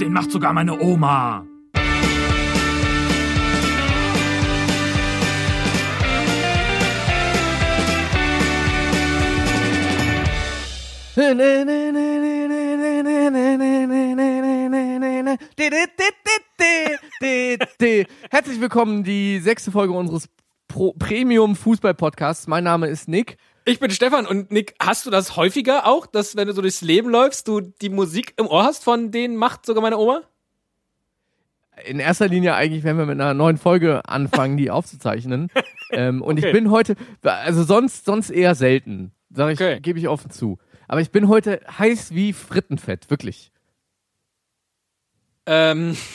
Den macht sogar meine Oma. Herzlich willkommen, die sechste Folge unseres Premium Fußball Podcasts. Mein Name ist Nick. Ich bin Stefan und Nick, hast du das häufiger auch, dass wenn du so durchs Leben läufst, du die Musik im Ohr hast von denen macht sogar meine Oma? In erster Linie eigentlich, wenn wir mit einer neuen Folge anfangen, die aufzuzeichnen. ähm, und Okay. ich bin heute, also sonst, sonst eher selten, sag ich, Okay. gebe ich offen zu. Aber ich bin heute heiß wie Frittenfett, wirklich. Ähm.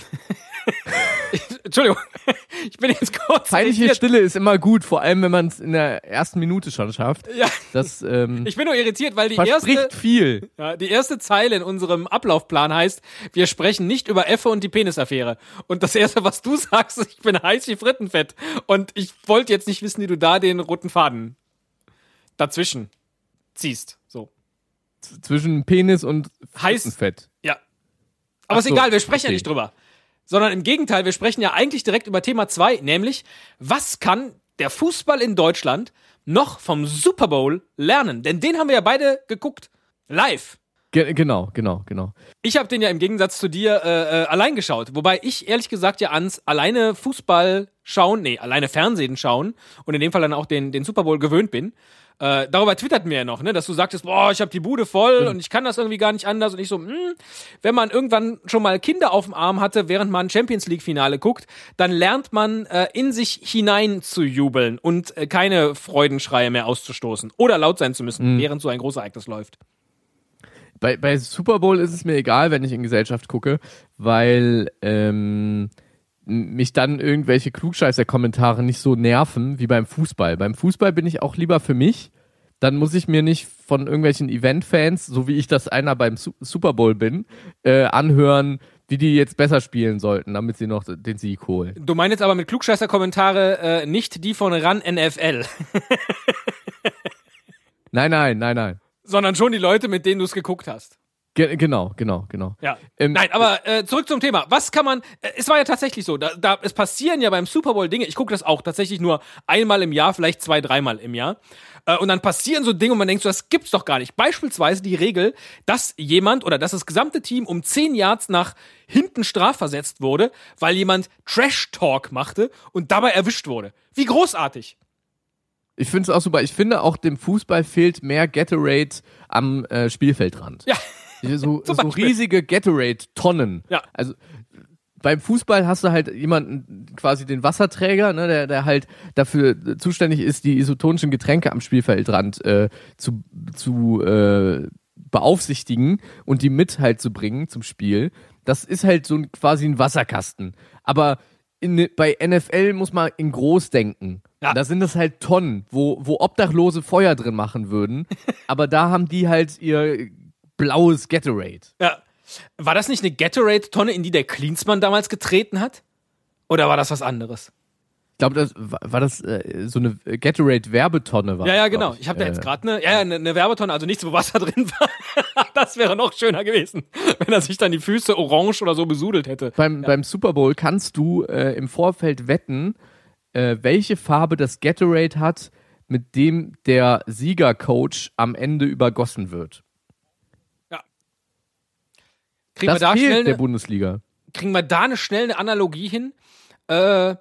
Entschuldigung, ich bin jetzt kurz. Peinliche irritiert. Stille ist immer gut, vor allem wenn man es in der ersten Minute schon schafft. Ja, Das ähm, ich bin nur irritiert, weil die erste, viel. ja, die erste Zeile in unserem Ablaufplan heißt, wir sprechen nicht über Effe und die Penisaffäre. Und das erste, was du sagst, ist, ich bin heiß wie Frittenfett. Und ich wollte jetzt nicht wissen, wie du da den roten Faden dazwischen ziehst. So. Z- Zwischen Penis und Heiß. Frittenfett. Ja. Aber Ach ist so, egal, wir sprechen ja okay. nicht drüber. Sondern im Gegenteil, wir sprechen ja eigentlich direkt über Thema 2, nämlich, was kann der Fußball in Deutschland noch vom Super Bowl lernen? Denn den haben wir ja beide geguckt. Live. Ge genau, genau, genau. Ich habe den ja im Gegensatz zu dir äh, äh, allein geschaut. Wobei ich ehrlich gesagt ja ans alleine Fußball schauen, nee, alleine Fernsehen schauen und in dem Fall dann auch den, den Super Bowl gewöhnt bin. Äh, darüber twitterten wir ja noch, ne, dass du sagtest, boah, ich habe die Bude voll und ich kann das irgendwie gar nicht anders. Und ich so, hm, wenn man irgendwann schon mal Kinder auf dem Arm hatte, während man Champions League Finale guckt, dann lernt man äh, in sich hinein zu jubeln und äh, keine Freudenschreie mehr auszustoßen oder laut sein zu müssen, während so ein großes Ereignis läuft. Bei, bei Super Bowl ist es mir egal, wenn ich in Gesellschaft gucke, weil ähm, mich dann irgendwelche Klugscheißer-Kommentare nicht so nerven wie beim Fußball. Beim Fußball bin ich auch lieber für mich. Dann muss ich mir nicht von irgendwelchen Event-Fans, so wie ich das einer beim Su Super Bowl bin, äh, anhören, wie die jetzt besser spielen sollten, damit sie noch den Sieg holen. Du meinst aber mit Klugscheißer-Kommentare äh, nicht die von RAN NFL, Nein, nein, nein, nein. Sondern schon die Leute, mit denen du es geguckt hast. Ge genau, genau, genau. Ja. Ähm, Nein, aber äh, zurück zum Thema. Was kann man? Äh, es war ja tatsächlich so. Da, da, es passieren ja beim Super Bowl Dinge. Ich gucke das auch tatsächlich nur einmal im Jahr, vielleicht zwei, dreimal im Jahr. Äh, und dann passieren so Dinge und man denkt so, das gibt's doch gar nicht. Beispielsweise die Regel, dass jemand oder dass das gesamte Team um 10 Yards nach hinten strafversetzt wurde, weil jemand Trash Talk machte und dabei erwischt wurde. Wie großartig. Ich finde es auch super. Ich finde auch dem Fußball fehlt mehr Gatorade am äh, Spielfeldrand. Ja. So, so riesige Gatorade-Tonnen. Ja. Also beim Fußball hast du halt jemanden, quasi den Wasserträger, ne, der, der halt dafür zuständig ist, die isotonischen Getränke am Spielfeldrand äh, zu, zu äh, beaufsichtigen und die mit halt zu bringen zum Spiel. Das ist halt so ein, quasi ein Wasserkasten. Aber in, bei NFL muss man in groß denken. Ja. Da sind das halt Tonnen, wo, wo Obdachlose Feuer drin machen würden. aber da haben die halt ihr blaues Gatorade. Ja. War das nicht eine Gatorade-Tonne, in die der Klinsmann damals getreten hat? Oder war das was anderes? Ich glaube, das war, war das äh, so eine Gatorade-Werbetonne war. Ja, ja, genau. glaub Ich habe da jetzt gerade eine, ja, ja, eine, eine Werbetonne, also nichts, wo Wasser drin war. das wäre noch schöner gewesen, wenn er sich dann die Füße orange oder so besudelt hätte. Beim, beim Super Bowl kannst du äh, im Vorfeld wetten, äh, welche Farbe das Gatorade hat, mit dem der Siegercoach am Ende übergossen wird. Kriegen wir Das da fehlt schnell der eine, Bundesliga. kriegen wir da eine schnell eine Analogie hin? Äh,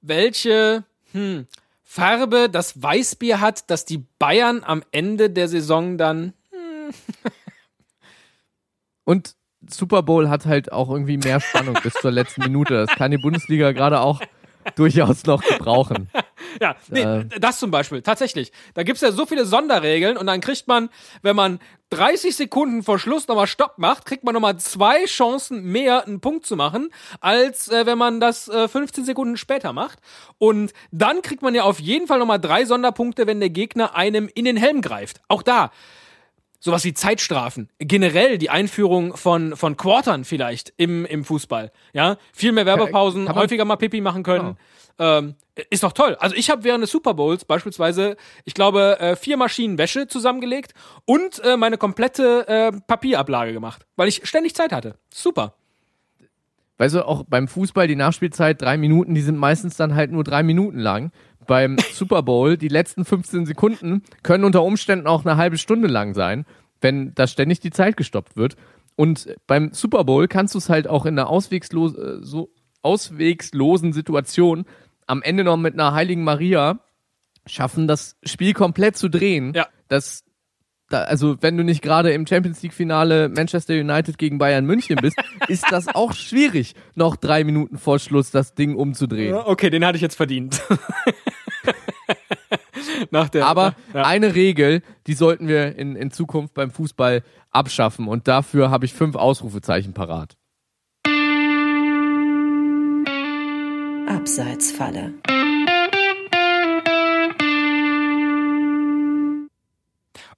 welche hm, Farbe das Weißbier hat, dass die Bayern am Ende der Saison dann Und Super Bowl hat halt auch irgendwie mehr Spannung bis zur letzten Minute. Das kann die Bundesliga gerade auch durchaus noch gebrauchen. Ja, nee, Äh. das zum Beispiel, tatsächlich. Da gibt's ja so viele Sonderregeln und dann kriegt man, wenn man 30 Sekunden vor Schluss nochmal Stopp macht, kriegt man nochmal zwei Chancen mehr, einen Punkt zu machen, als äh, wenn man das äh, 15 Sekunden später macht. Und dann kriegt man ja auf jeden Fall nochmal drei Sonderpunkte, wenn der Gegner einem in den Helm greift. Auch da. Sowas wie Zeitstrafen. Generell die Einführung von, von Quartern vielleicht im, im Fußball. Ja, viel mehr Werbepausen, man- häufiger mal Pipi machen können. Ähm, ist doch toll. Also ich habe während des Super Bowls beispielsweise, ich glaube, äh, vier Maschinen Wäsche zusammengelegt und äh, meine komplette äh, Papierablage gemacht, weil ich ständig Zeit hatte. Super. weißt du, auch beim Fußball die Nachspielzeit drei Minuten, die sind meistens dann halt nur drei Minuten lang. Beim Super Bowl, die letzten 15 Sekunden können unter Umständen auch eine halbe Stunde lang sein, wenn da ständig die Zeit gestoppt wird. Und beim Super Bowl kannst du es halt auch in einer auswegslos, äh, so auswegslosen Situation am Ende noch mit einer Heiligen Maria schaffen, das Spiel komplett zu drehen. Ja. Das, da, also wenn du nicht gerade im Champions League Finale Manchester United gegen Bayern München bist, ist das auch schwierig, noch drei Minuten vor Schluss das Ding umzudrehen. Okay, den hatte ich jetzt verdient. Nach der, Aber ja. eine Regel, die sollten wir in, in Zukunft beim Fußball abschaffen und dafür habe ich fünf Ausrufezeichen parat. Abseitsfalle.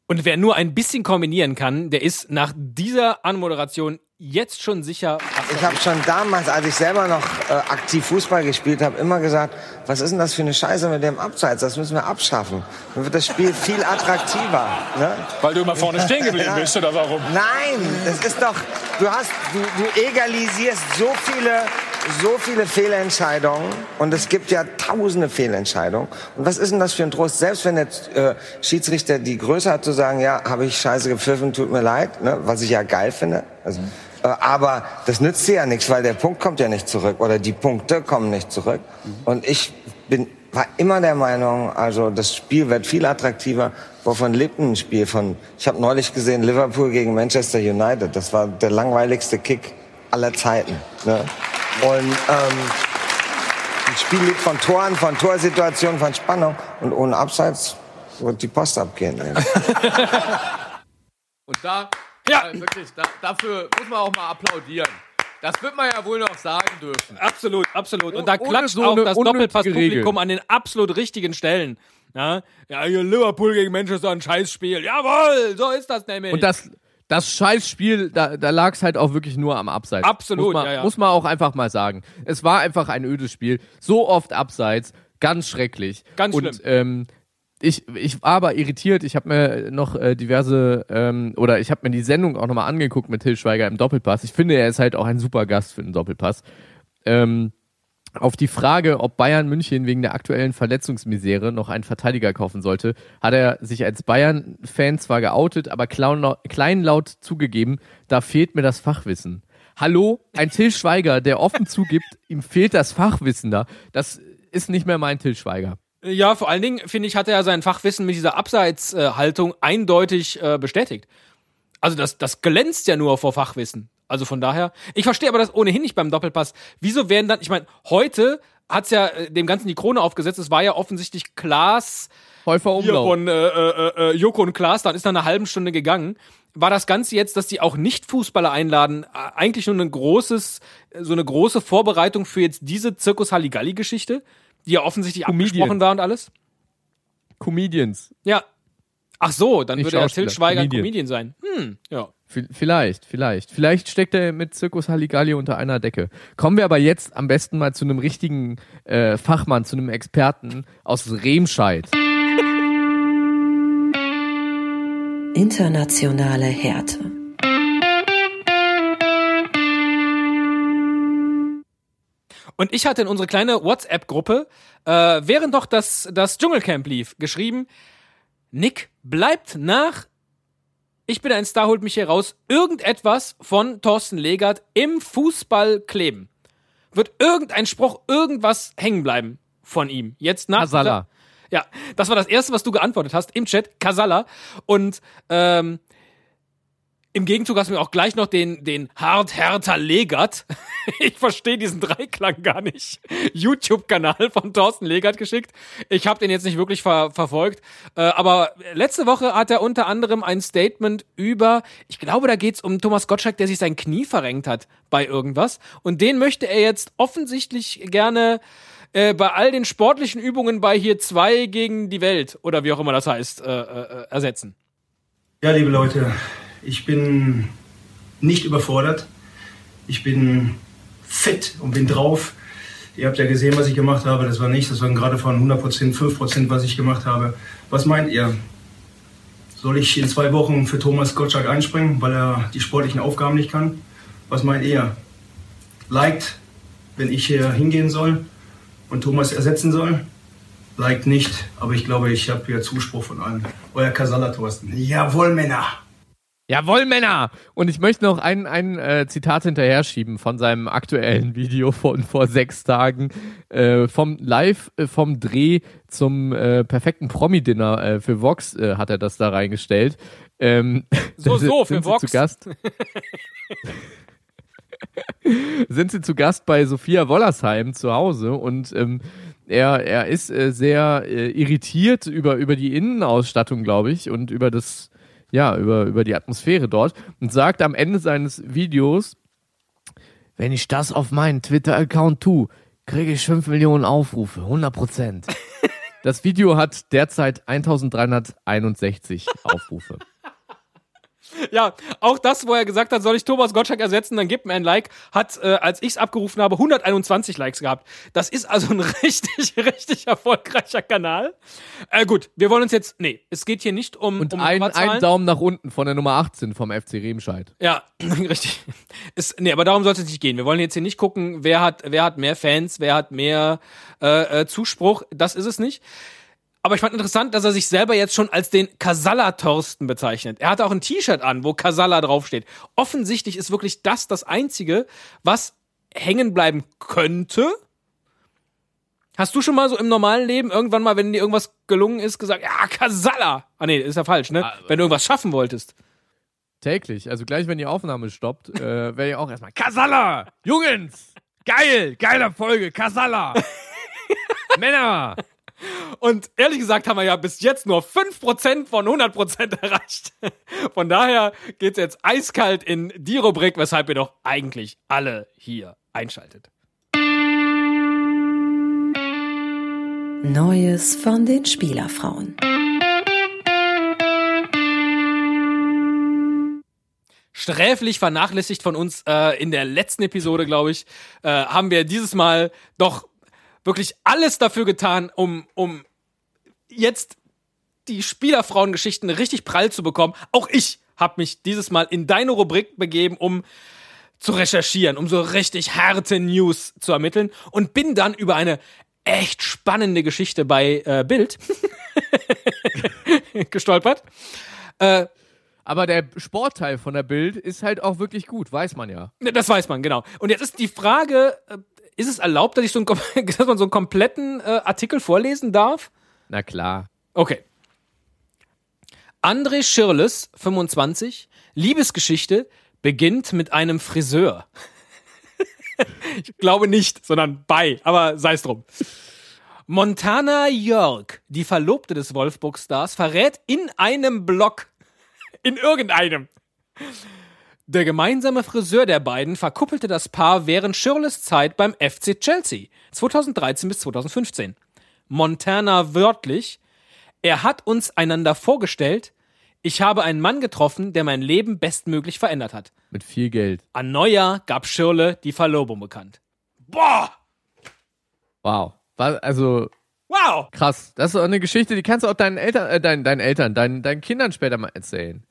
Und wer nur ein bisschen kombinieren kann, der ist nach dieser Anmoderation jetzt schon sicher. Ich habe schon damals, als ich selber noch äh, aktiv Fußball gespielt habe, immer gesagt, was ist denn das für eine Scheiße mit dem Abseits? Das müssen wir abschaffen. Dann wird das Spiel viel attraktiver. Ne? Weil du immer vorne stehen geblieben Ja. bist, oder warum? Nein, das ist doch, du hast, du, du egalisierst so viele, so viele Fehlentscheidungen und es gibt ja tausende Fehlentscheidungen. Und was ist denn das für ein Trost? Selbst wenn der äh, Schiedsrichter die Größe hat zu sagen, ja, habe ich scheiße gepfiffen, tut mir leid, ne? was ich ja geil finde. Also, äh, aber das nützt dir ja nichts, weil der Punkt kommt ja nicht zurück oder die Punkte kommen nicht zurück. Und ich bin war immer der Meinung, also das Spiel wird viel attraktiver. Wovon lebt ein Spiel von? Ich habe neulich gesehen Liverpool gegen Manchester United. Das war der langweiligste Kick aller Zeiten. Ne? Und ähm, ein Spiel lebt von Toren, von Torsituationen, von Spannung und ohne Abseits wird die Post abgehen. Und da, Ja. äh, wirklich, da, dafür muss man auch mal applaudieren. Das wird man ja wohl noch sagen dürfen. Absolut, absolut. Und da Ohne klatscht so auch das Doppelpass-Publikum an den absolut richtigen Stellen. Ja, ja hier Liverpool gegen Manchester, ein Scheißspiel. Jawohl, so ist das nämlich. Und das, das Scheißspiel, da, da lag es halt auch wirklich nur am Abseits. Absolut, muss man, ja, ja. Muss man auch einfach mal sagen. Es war einfach ein ödes Spiel. So oft Abseits, ganz schrecklich. Ganz Und, schlimm. Ähm, ich, ich war aber irritiert. Ich habe mir noch äh, diverse, ähm, oder ich habe mir die Sendung auch nochmal angeguckt mit Till Schweiger im Doppelpass. Ich finde, er ist halt auch ein super Gast für den Doppelpass. Ähm, auf die Frage, ob Bayern München wegen der aktuellen Verletzungsmisere noch einen Verteidiger kaufen sollte, hat er sich als Bayern-Fan zwar geoutet, aber kleinlaut zugegeben, da fehlt mir das Fachwissen. Hallo, ein Till Schweiger, der offen zugibt, ihm fehlt das Fachwissen da. Das ist nicht mehr mein Till Schweiger. Ja, vor allen Dingen, finde ich, hat er sein Fachwissen mit dieser Abseitshaltung eindeutig äh, bestätigt. Also das, das glänzt ja nur vor Fachwissen. Also von daher, ich verstehe aber das ohnehin nicht beim Doppelpass. Wieso werden dann, ich meine, heute hat's ja äh, dem Ganzen die Krone aufgesetzt. Es war ja offensichtlich Klaas Häufer hier Umlauf. von äh, äh, äh, Joko und Klaas, dann ist nach einer halben Stunde gegangen. War das Ganze jetzt, dass die auch Nicht-Fußballer einladen, äh, eigentlich nur ein großes, so eine große Vorbereitung für jetzt diese Zirkus Halligalli-Geschichte, die ja offensichtlich Comedian. abgesprochen war und alles? Comedians. Ja. Ach so, dann Nicht würde ja Till Schweiger ein Comedian. Comedian sein. Hm, ja. Vielleicht, vielleicht. Vielleicht steckt er mit Zirkus Halligalli unter einer Decke. Kommen wir aber jetzt am besten mal zu einem richtigen äh, Fachmann, zu einem Experten aus Remscheid. Internationale Härte. Und ich hatte in unsere kleine WhatsApp-Gruppe, äh, während noch das, das Dschungelcamp lief, geschrieben, Nick, bleibt nach Ich bin ein Star, holt mich hier raus, irgendetwas von Thorsten Legert im Fußball kleben. Wird irgendein Spruch, irgendwas hängen bleiben von ihm. Jetzt nach. Kasala. Ja, das war das erste, was du geantwortet hast im Chat, Kasala. Und ähm, im Gegenzug hast du mir auch gleich noch den, den Hart Hertha Legert. Ich verstehe diesen Dreiklang gar nicht. YouTube-Kanal von Thorsten Legert geschickt. Ich habe den jetzt nicht wirklich ver verfolgt. Äh, aber letzte Woche hat er unter anderem ein Statement über, ich glaube, da geht's um Thomas Gottschalk, der sich sein Knie verrenkt hat bei irgendwas. Und den möchte er jetzt offensichtlich gerne äh, bei all den sportlichen Übungen bei hier zwei gegen die Welt oder wie auch immer das heißt, äh, äh, ersetzen. Ja, liebe Leute, ich bin nicht überfordert. Ich bin fit und bin drauf. Ihr habt ja gesehen, was ich gemacht habe. Das war nichts. Das waren gerade von 100%, 5%, was ich gemacht habe. Was meint ihr? Soll ich in zwei Wochen für Thomas Gottschalk einspringen, weil er die sportlichen Aufgaben nicht kann? Was meint ihr? liked, wenn ich hier hingehen soll und Thomas ersetzen soll. Liked nicht, aber ich glaube, ich habe hier Zuspruch von allen. Euer Kasala Thorsten. Jawohl, Männer. Jawohl, Männer! Und ich möchte noch ein, ein äh, Zitat hinterher schieben von seinem aktuellen Video von vor sechs Tagen. Äh, vom Live, äh, vom Dreh zum äh, perfekten Promi-Dinner äh, für Vox äh, hat er das da reingestellt. Ähm, So, so, sind für sie Vox. Zu Gast. sind sie zu Gast bei Sophia Wollersheim zu Hause und ähm, er, er ist äh, sehr äh, irritiert über, über die Innenausstattung, glaube ich, und über das, ja, über, über die Atmosphäre dort und sagt am Ende seines Videos, wenn ich das auf meinen Twitter-Account tue, kriege ich 5 Millionen Aufrufe, 100 Prozent. Das Video hat derzeit 1361 Aufrufe. Ja, auch das, wo er gesagt hat, soll ich Thomas Gottschalk ersetzen, dann gib mir ein Like, hat, äh, als ich es abgerufen habe, 121 Likes gehabt. Das ist also ein richtig, richtig erfolgreicher Kanal. Äh, gut, wir wollen uns jetzt, nee, es geht hier nicht um, Und um ein, Nummerzahlen. ein Daumen nach unten von der Nummer 18 vom FC Remscheid. Ja, richtig. Ist, nee, aber darum sollte es nicht gehen. Wir wollen jetzt hier nicht gucken, wer hat, wer hat mehr Fans, wer hat mehr äh, äh, Zuspruch. Das ist es nicht. Aber ich fand interessant, dass er sich selber jetzt schon als den Casalla-Torsten bezeichnet. Er hat auch ein T-Shirt an, wo Casalla draufsteht. Offensichtlich ist wirklich das das Einzige, was hängen bleiben könnte. Hast du schon mal so im normalen Leben irgendwann mal, wenn dir irgendwas gelungen ist, gesagt, ja, Casalla? Ah nee, ist ja falsch, ne? Wenn du irgendwas schaffen wolltest. Täglich. Also gleich, wenn die Aufnahme stoppt, äh, werde ich auch erstmal Kasala! Jungens! Geil! Geiler Folge! Kasala! Männer! Und ehrlich gesagt haben wir ja bis jetzt nur 5% von 100% erreicht. Von daher geht's jetzt eiskalt in die Rubrik, weshalb ihr doch eigentlich alle hier einschaltet. Neues von den Spielerfrauen. Sträflich vernachlässigt von uns äh, in der letzten Episode, glaube ich, äh, haben wir dieses Mal doch wirklich alles dafür getan, um, um jetzt die Spielerfrauengeschichten richtig prall zu bekommen. Auch ich habe mich dieses Mal in deine Rubrik begeben, um zu recherchieren, um so richtig harte News zu ermitteln und bin dann über eine echt spannende Geschichte bei äh, Bild gestolpert. Äh, Aber der Sportteil von der Bild ist halt auch wirklich gut, weiß man ja. Das weiß man, genau. Und jetzt ist die Frage, äh, ist es erlaubt, dass, ich so einen, dass man so einen kompletten äh, Artikel vorlesen darf? Na klar. Okay. André Schirles, 25, Liebesgeschichte beginnt mit einem Friseur. ich glaube nicht, sondern bei, aber sei es drum. Montana Jörg, die Verlobte des Wolfsburg-Stars, verrät in einem Blog, in irgendeinem, der gemeinsame Friseur der beiden verkuppelte das Paar während Shirleys Zeit beim FC Chelsea 2013 bis 2015. Montana wörtlich, er hat uns einander vorgestellt, ich habe einen Mann getroffen, der mein Leben bestmöglich verändert hat. Mit viel Geld. An Neujahr gab Schirle die Verlobung bekannt. Boah! Wow. Also Wow! krass. Das ist auch eine Geschichte, die kannst du auch deinen Eltern, äh, deinen, deinen Eltern, deinen, deinen Kindern später mal erzählen.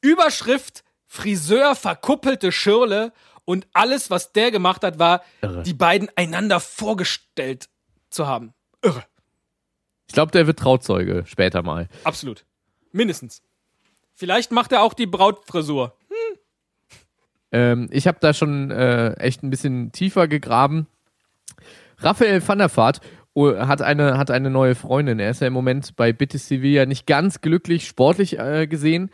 Überschrift Friseur verkuppelte Schirle und alles, was der gemacht hat, war, Irre. die beiden einander vorgestellt zu haben. Irre. Ich glaube, der wird Trauzeuge später mal. Absolut. Mindestens. Vielleicht macht er auch die Brautfrisur. Ähm, ich habe da schon äh, echt ein bisschen tiefer gegraben. Raphael van der Vaart oh, hat eine, hat eine neue Freundin. Er ist ja im Moment bei Betis Sevilla nicht ganz glücklich, sportlich äh, gesehen.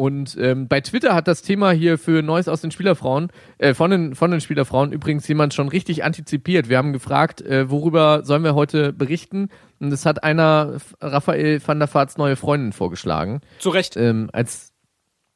Und ähm, bei Twitter hat das Thema hier für Neues aus den Spielerfrauen, äh, von, den, von den Spielerfrauen übrigens jemand schon richtig antizipiert. Wir haben gefragt, äh, worüber sollen wir heute berichten? Und es hat einer Raphael van der Vaarts neue Freundin vorgeschlagen Zu Recht. ähm, als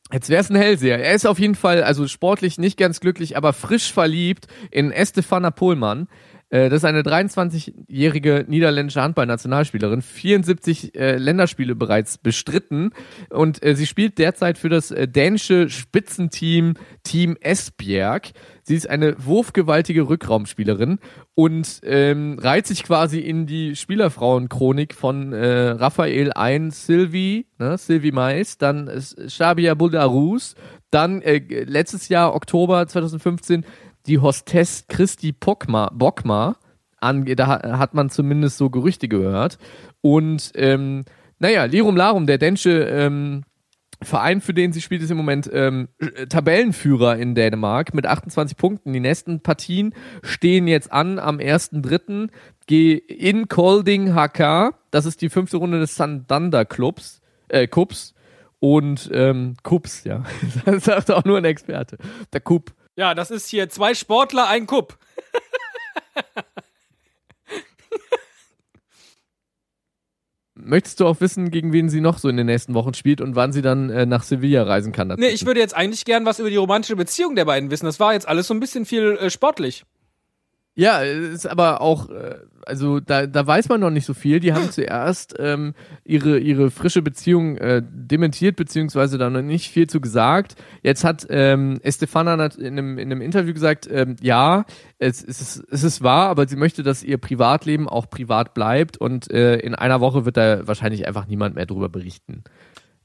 als wäre es ein Hellseher. Er ist auf jeden Fall, also sportlich nicht ganz glücklich, aber frisch verliebt in Estefana Pohlmann. Äh, das ist eine 23-jährige niederländische Handballnationalspielerin, 74 äh, Länderspiele bereits bestritten und äh, sie spielt derzeit für das äh, dänische Spitzenteam Team Esbjerg. Sie ist eine wurfgewaltige Rückraumspielerin und ähm, reiht sich quasi in die Spielerfrauenchronik von äh, Raphael ein, Sylvie, ne, Sylvie Mais, dann äh, Shabia Buldarus, dann äh, letztes Jahr, Oktober 2015, die Hostess Christi Bockmar, Bockmar ange da ha- hat man zumindest so Gerüchte gehört. Und ähm, naja, Lirum Larum, der dänische ähm, Verein, für den sie spielt, ist im Moment ähm, äh, Tabellenführer in Dänemark mit 28 Punkten. Die nächsten Partien stehen jetzt an am 1.3. Ge- in Kolding HK. Das ist die fünfte Runde des Sandander Clubs, äh, Cups. Und ähm, Cups, ja. Das sagt auch nur ein Experte. Der Cup. Ja, das ist hier zwei Sportler, ein Kupp. Möchtest du auch wissen, gegen wen sie noch so in den nächsten Wochen spielt und wann sie dann äh, nach Sevilla reisen kann? Nee, ich würde jetzt eigentlich gern was über die romantische Beziehung der beiden wissen. Das war jetzt alles so ein bisschen viel äh, sportlich. Ja, ist aber auch, äh, also da, da weiß man noch nicht so viel. Die haben zuerst ähm, ihre, ihre frische Beziehung äh, dementiert, beziehungsweise da noch nicht viel zu gesagt. Jetzt hat ähm, Estefana in einem, in einem Interview gesagt, ähm, ja, es, es, ist, es ist wahr, aber sie möchte, dass ihr Privatleben auch privat bleibt und äh, in einer Woche wird da wahrscheinlich einfach niemand mehr drüber berichten.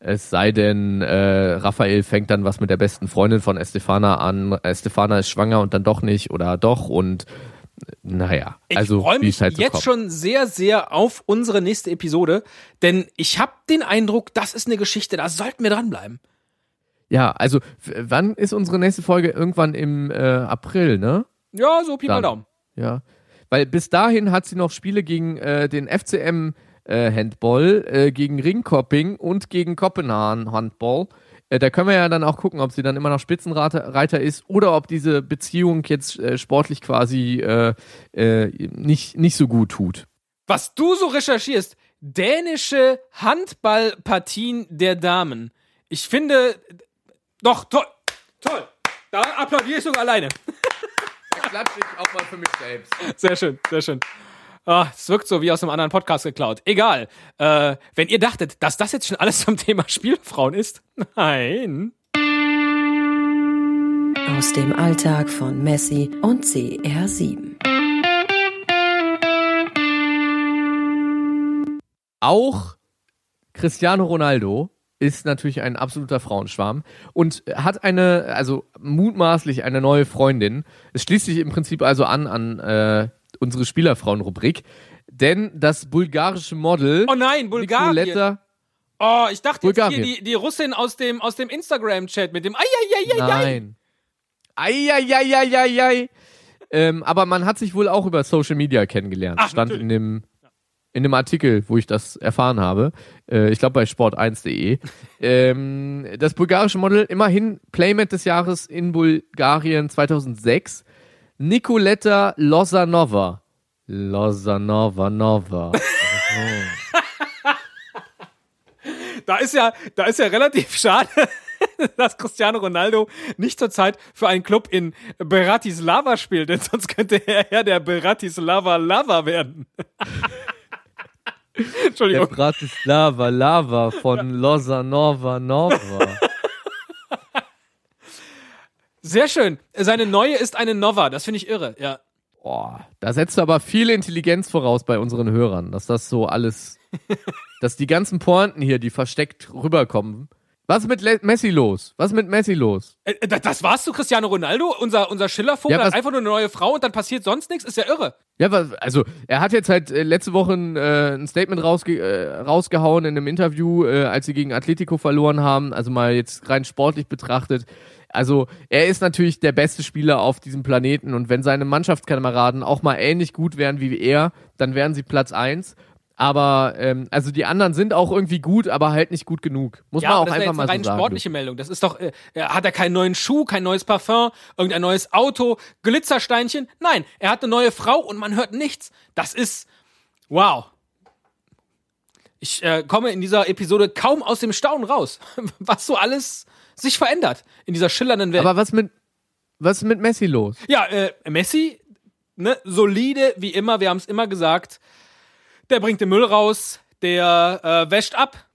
Es sei denn, äh, Raphael fängt dann was mit der besten Freundin von Estefana an. Estefana ist schwanger und dann doch nicht oder doch und naja, Ich also freue mich halt so jetzt kommt. schon sehr, sehr auf unsere nächste Episode, denn ich habe den Eindruck, das ist eine Geschichte, da sollten wir dranbleiben. Ja, also wann ist unsere nächste Folge? Irgendwann im äh, April, ne? Ja, so Pi mal. Daumen. Ja. Weil bis dahin hat sie noch Spiele gegen äh, den FCM äh, Handball, äh, gegen Ringkopping und gegen Kopenhagen Handball. Äh, da können wir ja dann auch gucken, ob sie dann immer noch Spitzenreiter Reiter ist oder ob diese Beziehung jetzt äh, sportlich quasi äh, äh, nicht, nicht so gut tut. Was du so recherchierst, dänische Handballpartien der Damen. Ich finde, doch, toll, toll. Da applaudiere ich sogar alleine. Da klatsche ich auch mal für mich selbst. Sehr schön, sehr schön. Ah, es wirkt so wie aus einem anderen Podcast geklaut. Egal. Äh, wenn ihr dachtet, dass das jetzt schon alles zum Thema Spielfrauen ist, nein. Aus dem Alltag von Messi und CR7. Auch Cristiano Ronaldo ist natürlich ein absoluter Frauenschwarm und hat eine, also mutmaßlich eine neue Freundin. Es schließt sich im Prinzip also an an äh, unsere Spielerfrauen-Rubrik, denn das bulgarische Model Oh nein, Bulgarien. Nicoletta, Oh, ich dachte jetzt Bulgarien. hier die, die Russin aus dem, aus dem Instagram-Chat mit dem Eieieiei. nein, Eieieiei. Ähm, aber man hat sich wohl auch über Social Media kennengelernt. Ach, Stand natürlich. in dem in dem Artikel, wo ich das erfahren habe. Äh, ich glaube bei sport1.de. ähm, das bulgarische Model, immerhin Playmate des Jahres in Bulgarien 2006. Nicoletta Lozanova. Lozanova Nova. Da ist ja, da ist ja relativ schade, dass Cristiano Ronaldo nicht zurzeit für einen Club in Bratislava spielt, denn sonst könnte er ja der Bratislava Lava werden. Der Entschuldigung. Bratislava Lava von Lozanova Nova. Sehr schön. Seine neue ist eine Nova. Das finde ich irre. Ja. Boah, da setzt du aber viel Intelligenz voraus bei unseren Hörern, dass das so alles, dass die ganzen Pointen hier, die versteckt rüberkommen. Was ist mit Le Messi los? Was ist mit Messi los? Äh, Das das war's zu Cristiano Ronaldo? Unser, unser Schillervogel Ja, hat einfach nur eine neue Frau und dann passiert sonst nichts? Ist ja irre. Ja, also er hat jetzt halt äh, letzte Woche ein, äh, ein Statement rausge äh, rausgehauen in einem Interview, äh, als sie gegen Atletico verloren haben. Also mal jetzt rein sportlich betrachtet. Also er ist natürlich der beste Spieler auf diesem Planeten und wenn seine Mannschaftskameraden auch mal ähnlich gut wären wie er, dann wären sie Platz eins. Aber ähm, also die anderen sind auch irgendwie gut, aber halt nicht gut genug. Muss Ja, man auch das ist ja einfach mal eine so rein sagen. sportliche Meldung. Das ist doch, äh, äh, hat er keinen neuen Schuh, kein neues Parfum, irgendein neues Auto, Glitzersteinchen? Nein, er hat eine neue Frau und man hört nichts. Das ist, wow. Ich äh, komme in dieser Episode kaum aus dem Staunen raus, was so alles sich verändert in dieser schillernden Welt. Aber was mit was ist mit Messi los? Ja, äh, Messi, ne, solide wie immer, wir haben es immer gesagt. Der bringt den Müll raus, der äh, wäscht ab,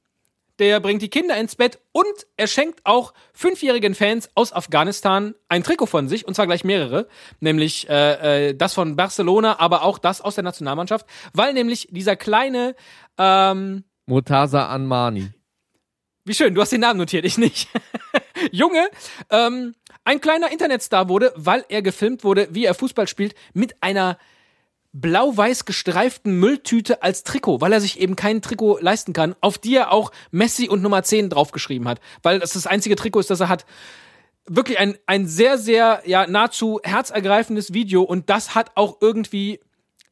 der bringt die Kinder ins Bett und er schenkt auch fünfjährigen Fans aus Afghanistan ein Trikot von sich, und zwar gleich mehrere, nämlich äh, äh, das von Barcelona, aber auch das aus der Nationalmannschaft, weil nämlich dieser kleine, ähm, Murtaza Anmani. Wie schön, du hast den Namen notiert, ich nicht. Junge, ähm, ein kleiner Internetstar wurde, weil er gefilmt wurde, wie er Fußball spielt, mit einer blau-weiß gestreiften Mülltüte als Trikot, weil er sich eben kein Trikot leisten kann, auf die er auch Messi und Nummer 10 draufgeschrieben hat, weil das das einzige Trikot ist, das er hat. Wirklich ein, ein sehr, sehr, ja, nahezu herzergreifendes Video und das hat auch irgendwie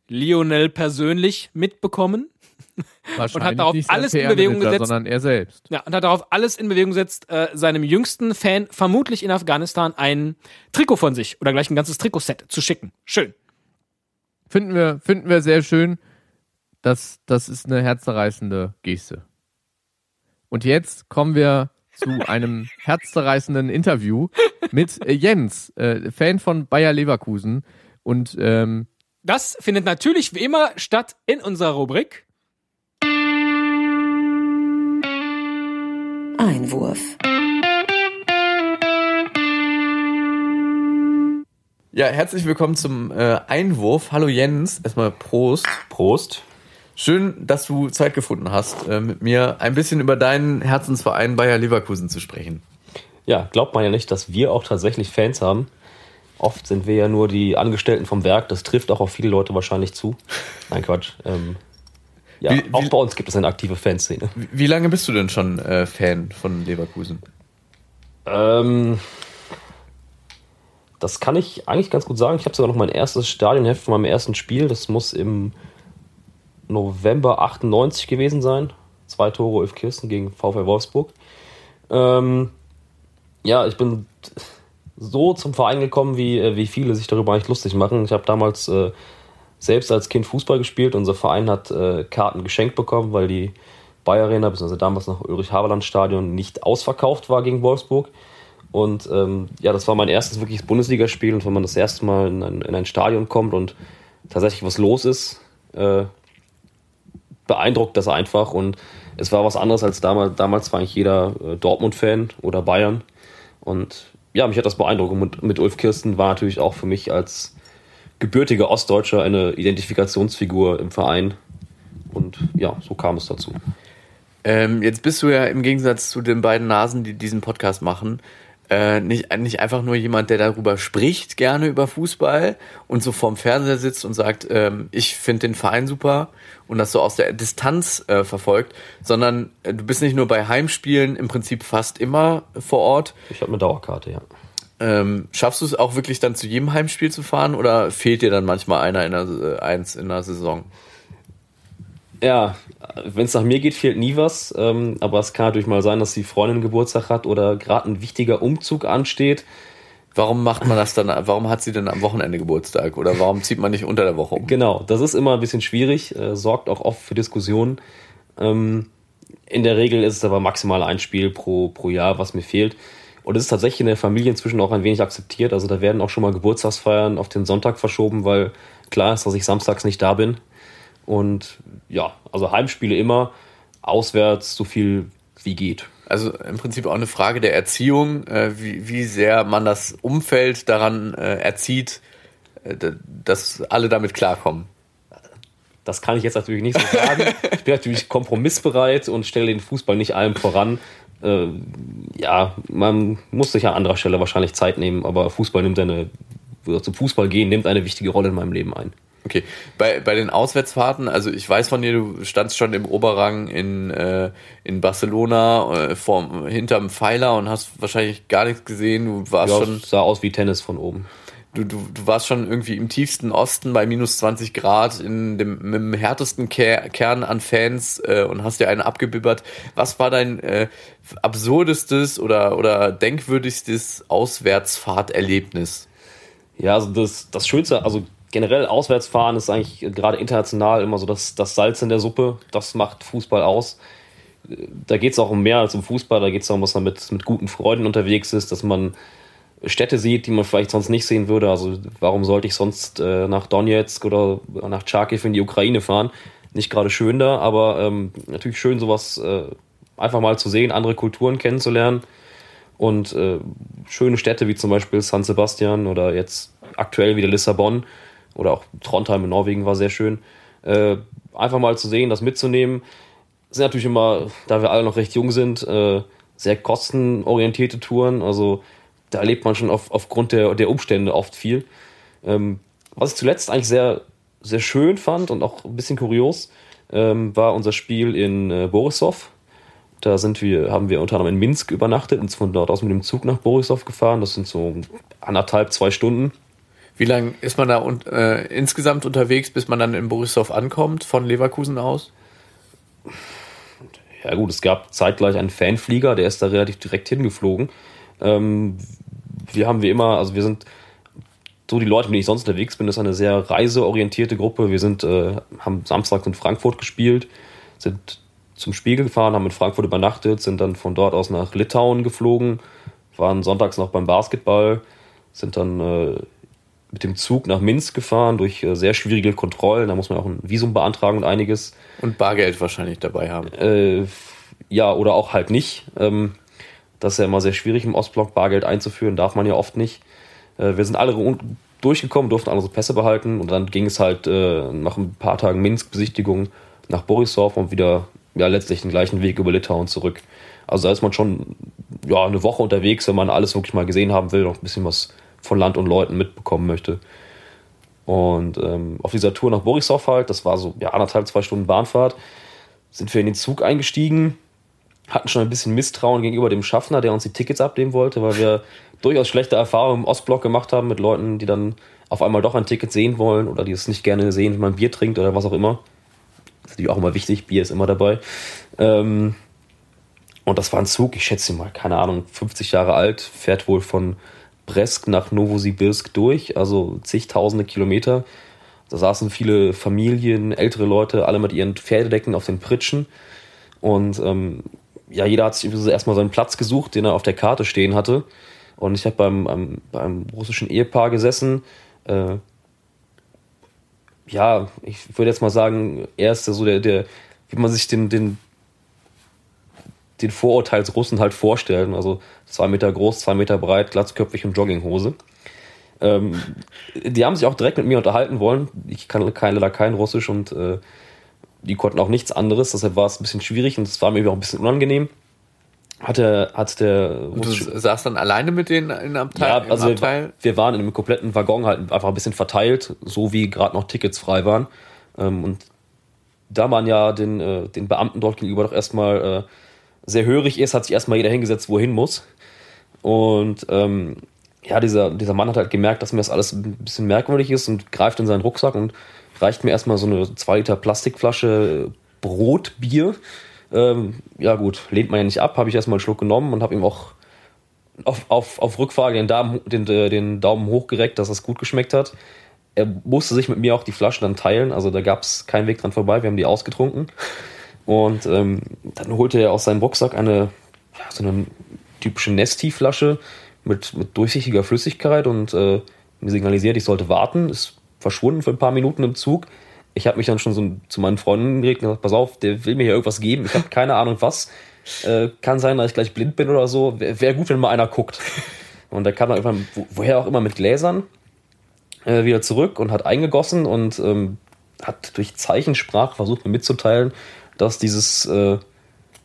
Lionel persönlich mitbekommen und hat darauf alles in Bewegung gesetzt. sondern er selbst. Ja, und hat darauf alles in Bewegung gesetzt, äh, seinem jüngsten Fan, vermutlich in Afghanistan, ein Trikot von sich oder gleich ein ganzes Trikotset zu schicken. Schön. Finden wir, finden wir sehr schön. Das, das ist eine herzzerreißende Geste. Und jetzt kommen wir zu einem herzzerreißenden Interview mit äh, Jens, äh, Fan von Bayer Leverkusen. Und ähm, Das findet natürlich wie immer statt in unserer Rubrik. Einwurf. ja, herzlich willkommen zum äh, Einwurf. Hallo Jens, erstmal Prost. Prost. Schön, dass du Zeit gefunden hast, äh, mit mir ein bisschen über deinen Herzensverein Bayer Leverkusen zu sprechen. Ja, glaubt man ja nicht, dass wir auch tatsächlich Fans haben. Oft sind wir ja nur die Angestellten vom Werk. Das trifft auch auf viele Leute wahrscheinlich zu. Nein, Quatsch. Ähm, ja, Wie- auch wie- bei uns gibt es eine aktive Fanszene. Wie, wie lange bist du denn schon äh, Fan von Leverkusen? Ähm, das kann ich eigentlich ganz gut sagen. Ich habe sogar noch mein erstes Stadionheft von meinem ersten Spiel. Das muss im November 98 gewesen sein. Zwei Tore Ulf Kirsten gegen VfL Wolfsburg. Ähm, ja, ich bin so zum Verein gekommen, wie, äh, wie viele sich darüber eigentlich lustig machen. Ich habe damals äh, selbst als Kind Fußball gespielt. Unser Verein hat äh, Karten geschenkt bekommen, weil die Bayer Arena, beziehungsweise damals noch Ulrich-Haberland-Stadion, nicht ausverkauft war gegen Wolfsburg. Und ähm, ja, das war mein erstes wirkliches Bundesligaspiel. Und wenn man das erste Mal in ein, in ein Stadion kommt und tatsächlich was los ist, äh, beeindruckt das einfach. Und es war was anderes als damals. Damals war eigentlich jeder äh, Dortmund-Fan oder Bayern. Und ja, mich hat das beeindruckt. Und mit, mit Ulf Kirsten war natürlich auch für mich als gebürtiger Ostdeutscher eine Identifikationsfigur im Verein. Und ja, so kam es dazu. Ähm, jetzt bist du ja im Gegensatz zu den beiden Nasen, die diesen Podcast machen, äh, nicht, nicht einfach nur jemand, der darüber spricht, gerne über Fußball und so vorm Fernseher sitzt und sagt, ähm, ich finde den Verein super und das so aus der Distanz äh, verfolgt, sondern äh, du bist nicht nur bei Heimspielen im Prinzip fast immer vor Ort. Ich habe eine Dauerkarte, ja. Ähm, schaffst du es auch wirklich dann zu jedem Heimspiel zu fahren oder fehlt dir dann manchmal einer in der, äh, eins in der Saison? Ja, wenn es nach mir geht, fehlt nie was. Ähm, aber es kann natürlich mal sein, dass die Freundin Geburtstag hat oder gerade ein wichtiger Umzug ansteht. Warum macht man das dann? Warum hat sie denn am Wochenende Geburtstag? Oder warum zieht man nicht unter der Woche um? Genau, das ist immer ein bisschen schwierig, äh, sorgt auch oft für Diskussionen. Ähm, in der Regel ist es aber maximal ein Spiel pro, pro Jahr, was mir fehlt. Und es ist tatsächlich in der Familie inzwischen auch ein wenig akzeptiert. Also da werden auch schon mal Geburtstagsfeiern auf den Sonntag verschoben, weil klar ist, dass ich samstags nicht da bin. Und ja, also Heimspiele immer, auswärts so viel wie geht. Also im Prinzip auch eine Frage der Erziehung, äh, wie, wie sehr man das Umfeld daran äh, erzieht, äh, dass alle damit klarkommen. Das kann ich jetzt natürlich nicht so sagen. Ich bin natürlich kompromissbereit und stelle den Fußball nicht allem voran. Äh, ja, man muss sich an anderer Stelle wahrscheinlich Zeit nehmen, aber Fußball nimmt eine, oder zum Fußball gehen nimmt eine wichtige Rolle in meinem Leben ein. Okay, bei, bei den Auswärtsfahrten, also ich weiß von dir, du standst schon im Oberrang in, äh, in Barcelona äh, vorm, hinterm Pfeiler und hast wahrscheinlich gar nichts gesehen. Du warst Ja, schon, es sah aus wie Tennis von oben. Du, du, du warst schon irgendwie im tiefsten Osten bei minus 20 Grad in dem, mit dem härtesten Ker Kern an Fans äh, und hast dir einen abgebibbert. Was war dein äh, absurdestes oder, oder denkwürdigstes Auswärtsfahrterlebnis? Ja, also das, das Schönste, also generell Auswärtsfahren ist eigentlich gerade international immer so das, das Salz in der Suppe. Das macht Fußball aus. Da geht es auch um mehr als um Fußball. Da geht es darum, dass man mit, mit guten Freunden unterwegs ist, dass man Städte sieht, die man vielleicht sonst nicht sehen würde. Also warum sollte ich sonst äh, nach Donetsk oder nach Charkiw in die Ukraine fahren? Nicht gerade schön da, aber ähm, natürlich schön, sowas äh, einfach mal zu sehen, andere Kulturen kennenzulernen und äh, schöne Städte wie zum Beispiel San Sebastian oder jetzt aktuell wieder Lissabon oder auch Trondheim in Norwegen war sehr schön. Äh, einfach mal zu sehen, das mitzunehmen. Das sind natürlich immer, da wir alle noch recht jung sind, äh, sehr kostenorientierte Touren. Also da erlebt man schon auf, aufgrund der, der Umstände oft viel. Ähm, was ich zuletzt eigentlich sehr, sehr schön fand und auch ein bisschen kurios, ähm, war unser Spiel in äh, Borisov. Da sind wir, haben wir unter anderem in Minsk übernachtet und von dort aus mit dem Zug nach Borisov gefahren. Das sind so anderthalb, zwei Stunden. Wie lange ist man da un äh, insgesamt unterwegs, bis man dann in Borisov ankommt, von Leverkusen aus? Ja gut, es gab zeitgleich einen Fanflieger, der ist da relativ direkt hingeflogen. Ähm, wir haben wie immer, also wir sind so die Leute, mit denen ich sonst unterwegs bin, ist eine sehr reiseorientierte Gruppe. Wir sind, äh, haben samstags in Frankfurt gespielt, sind zum Spiegel gefahren, haben in Frankfurt übernachtet, sind dann von dort aus nach Litauen geflogen, waren sonntags noch beim Basketball, sind dann äh, mit dem Zug nach Minsk gefahren durch äh, sehr schwierige Kontrollen. Da muss man auch ein Visum beantragen und einiges. Und Bargeld wahrscheinlich dabei haben. Äh, ja, oder auch halt nicht. Ähm, das ist ja immer sehr schwierig im Ostblock, Bargeld einzuführen, darf man ja oft nicht. Äh, wir sind alle durchgekommen, durften alle unsere Pässe behalten und dann ging es halt äh, nach ein paar Tagen Minsk-Besichtigung nach Borisov und wieder ja, letztlich den gleichen Weg über Litauen zurück. Also da ist man schon ja, eine Woche unterwegs, wenn man alles wirklich mal gesehen haben will, noch ein bisschen was von Land und Leuten mitbekommen möchte. Und ähm, auf dieser Tour nach Borisov halt, das war so ja, anderthalb, zwei Stunden Bahnfahrt, sind wir in den Zug eingestiegen, hatten schon ein bisschen Misstrauen gegenüber dem Schaffner, der uns die Tickets abnehmen wollte, weil wir durchaus schlechte Erfahrungen im Ostblock gemacht haben mit Leuten, die dann auf einmal doch ein Ticket sehen wollen oder die es nicht gerne sehen, wenn man Bier trinkt oder was auch immer. Das ist natürlich auch immer wichtig, Bier ist immer dabei. Ähm, und das war ein Zug, ich schätze mal, keine Ahnung, 50 Jahre alt, fährt wohl von Bresk nach Novosibirsk durch, also zigtausende Kilometer. Da saßen viele Familien, ältere Leute, alle mit ihren Pferdedecken auf den Pritschen. Und ähm, ja, jeder hat sich erstmal seinen Platz gesucht, den er auf der Karte stehen hatte. Und ich habe beim, beim, beim russischen Ehepaar gesessen. Äh, ja, ich würde jetzt mal sagen, er ist so der, der, wie man sich den, den, den Vorurteilsrussen halt vorstellt. Also zwei Meter groß, zwei Meter breit, glatzköpfig und Jogginghose. Ähm, die haben sich auch direkt mit mir unterhalten wollen. Ich kann leider kein Russisch und äh, die konnten auch nichts anderes. Deshalb war es ein bisschen schwierig und es war mir auch ein bisschen unangenehm. Hat der, hat der. Und du saßt dann alleine mit denen in Abteil? Ja, also wir, wir, waren in einem kompletten Waggon halt einfach ein bisschen verteilt, so wie gerade noch Tickets frei waren. Ähm, und da man ja den, äh, den Beamten dort gegenüber doch erstmal äh, sehr hörig ist, hat sich erstmal jeder hingesetzt, wohin muss. Und ähm, ja, dieser, dieser Mann hat halt gemerkt, dass mir das alles ein bisschen merkwürdig ist und greift in seinen Rucksack und reicht mir erstmal so eine 2 Liter Plastikflasche Brotbier. Ähm, ja gut, lehnt man ja nicht ab, habe ich erstmal einen Schluck genommen und habe ihm auch auf, auf, auf Rückfrage den, Daumen, den, äh, den Daumen hochgereckt, dass das gut geschmeckt hat. Er musste sich mit mir auch die Flaschen dann teilen, also da gab es keinen Weg dran vorbei, wir haben die ausgetrunken. Und ähm, dann holte er aus seinem Rucksack eine, ja, so eine typische Nesti-Flasche mit, mit durchsichtiger Flüssigkeit und äh, mir signalisiert, ich sollte warten. Ist verschwunden für ein paar Minuten im Zug. Ich habe mich dann schon so zu meinen Freunden gelegt und gesagt, pass auf, der will mir hier irgendwas geben. Ich habe keine Ahnung was. Äh, kann sein, dass ich gleich blind bin oder so. Wäre wär gut, wenn mal einer guckt. Und der kam dann irgendwann, woher auch immer, mit Gläsern äh, wieder zurück und hat eingegossen und ähm, hat durch Zeichensprache versucht, mir mitzuteilen, dass dieses äh,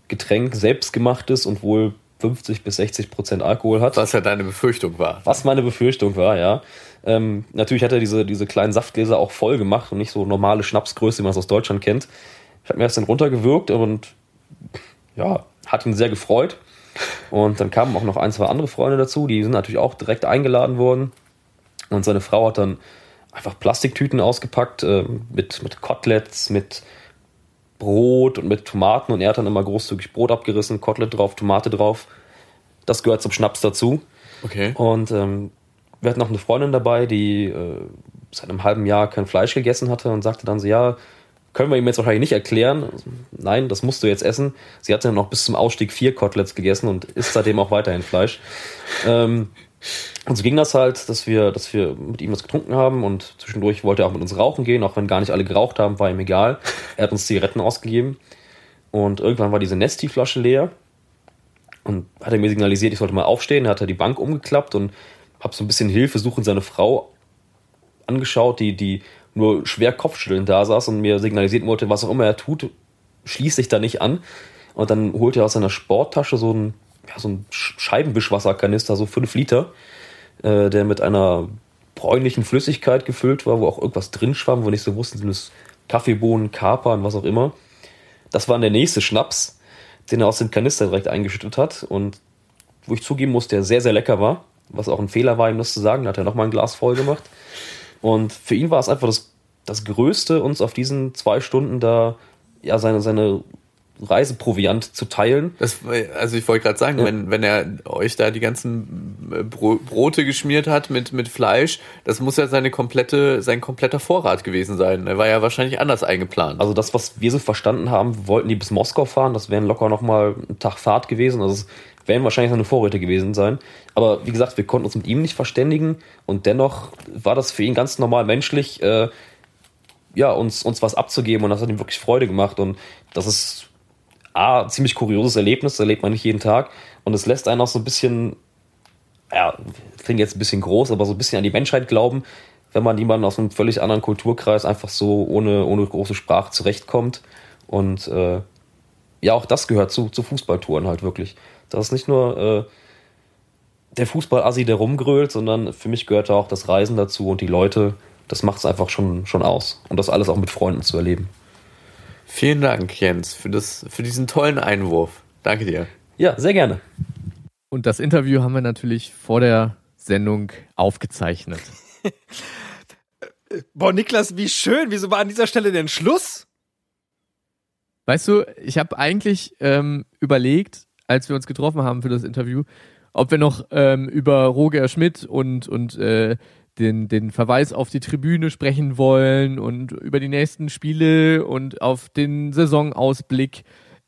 Getränk selbstgemacht ist und wohl 50 bis 60 Prozent Alkohol hat. Was ja deine Befürchtung war. Was meine Befürchtung war, ja. Ähm, natürlich hat er diese, diese kleinen Saftgläser auch voll gemacht und nicht so normale Schnapsgröße, wie man es aus Deutschland kennt. Ich habe mir das dann runtergewürgt und ja, hat ihn sehr gefreut. Und dann kamen auch noch ein, zwei andere Freunde dazu, die sind natürlich auch direkt eingeladen worden. Und seine Frau hat dann einfach Plastiktüten ausgepackt äh, mit, mit Koteletts, mit Brot und mit Tomaten. Und er hat dann immer großzügig Brot abgerissen, Kotelett drauf, Tomate drauf. Das gehört zum Schnaps dazu. Okay. Und ähm, wir hatten noch eine Freundin dabei, die äh, seit einem halben Jahr kein Fleisch gegessen hatte und sagte dann so, ja, können wir ihm jetzt wahrscheinlich nicht erklären. Nein, das musst du jetzt essen. Sie hat dann noch bis zum Ausstieg vier Koteletts gegessen und isst seitdem auch weiterhin Fleisch. Ähm, und so ging das halt, dass wir, dass wir mit ihm was getrunken haben und zwischendurch wollte er auch mit uns rauchen gehen, auch wenn gar nicht alle geraucht haben, war ihm egal. Er hat uns Zigaretten ausgegeben. Und irgendwann war diese Nesti-Flasche leer. Und hat er mir signalisiert, ich sollte mal aufstehen. Er hat er die Bank umgeklappt und habe so ein bisschen Hilfe suchend seine Frau angeschaut, die, die nur schwer Kopfschütteln da saß und mir signalisiert wollte, was auch immer er tut, schließt sich da nicht an. Und dann holt er aus seiner Sporttasche so ein ja, so ein Sch- Scheibenwischwasserkanister, so 5 Liter, äh, der mit einer bräunlichen Flüssigkeit gefüllt war, wo auch irgendwas drin schwamm, wo nicht so wussten, sind es Kaffeebohnen, Kapern, was auch immer. Das war der nächste Schnaps, den er aus dem Kanister direkt eingeschüttet hat und wo ich zugeben muss, der sehr, sehr lecker war. Was auch ein Fehler war, ihm das zu sagen. Da hat er nochmal ein Glas voll gemacht. Und für ihn war es einfach das, das Größte, uns auf diesen zwei Stunden da ja, seine, seine Reiseproviant zu teilen. Das, also ich wollte gerade sagen, wenn, wenn er euch da die ganzen äh, Bro Brote geschmiert hat mit, mit Fleisch, das muss ja seine komplette, sein kompletter Vorrat gewesen sein. Er war ja wahrscheinlich anders eingeplant. Also das, was wir so verstanden haben, wollten die bis Moskau fahren. Das wären locker nochmal ein Tag Fahrt gewesen. Also werden wahrscheinlich seine Vorräte gewesen sein. Aber wie gesagt, wir konnten uns mit ihm nicht verständigen. Und dennoch war das für ihn ganz normal menschlich, äh, ja, uns, uns was abzugeben. Und das hat ihm wirklich Freude gemacht. Und das ist A, ein ziemlich kurioses Erlebnis. Das erlebt man nicht jeden Tag. Und es lässt einen auch so ein bisschen, ja, klingt jetzt ein bisschen groß, aber so ein bisschen an die Menschheit glauben, wenn man jemanden aus einem völlig anderen Kulturkreis einfach so ohne, ohne große Sprache zurechtkommt. Und äh, ja, auch das gehört zu, zu Fußballtouren halt wirklich. Das ist nicht nur äh, der Fußballassi, der rumgrölt, sondern für mich gehört da auch das Reisen dazu und die Leute. Das macht es einfach schon, schon aus. Und das alles auch mit Freunden zu erleben. Vielen Dank, Jens, für, das, für diesen tollen Einwurf. Danke dir. Ja, sehr gerne. Und das Interview haben wir natürlich vor der Sendung aufgezeichnet. Boah, Niklas, wie schön. Wieso war an dieser Stelle denn Schluss? Weißt du, ich habe eigentlich ähm, überlegt, als wir uns getroffen haben für das Interview, ob wir noch ähm, über Roger Schmidt und, und äh, den, den Verweis auf die Tribüne sprechen wollen und über die nächsten Spiele und auf den Saisonausblick.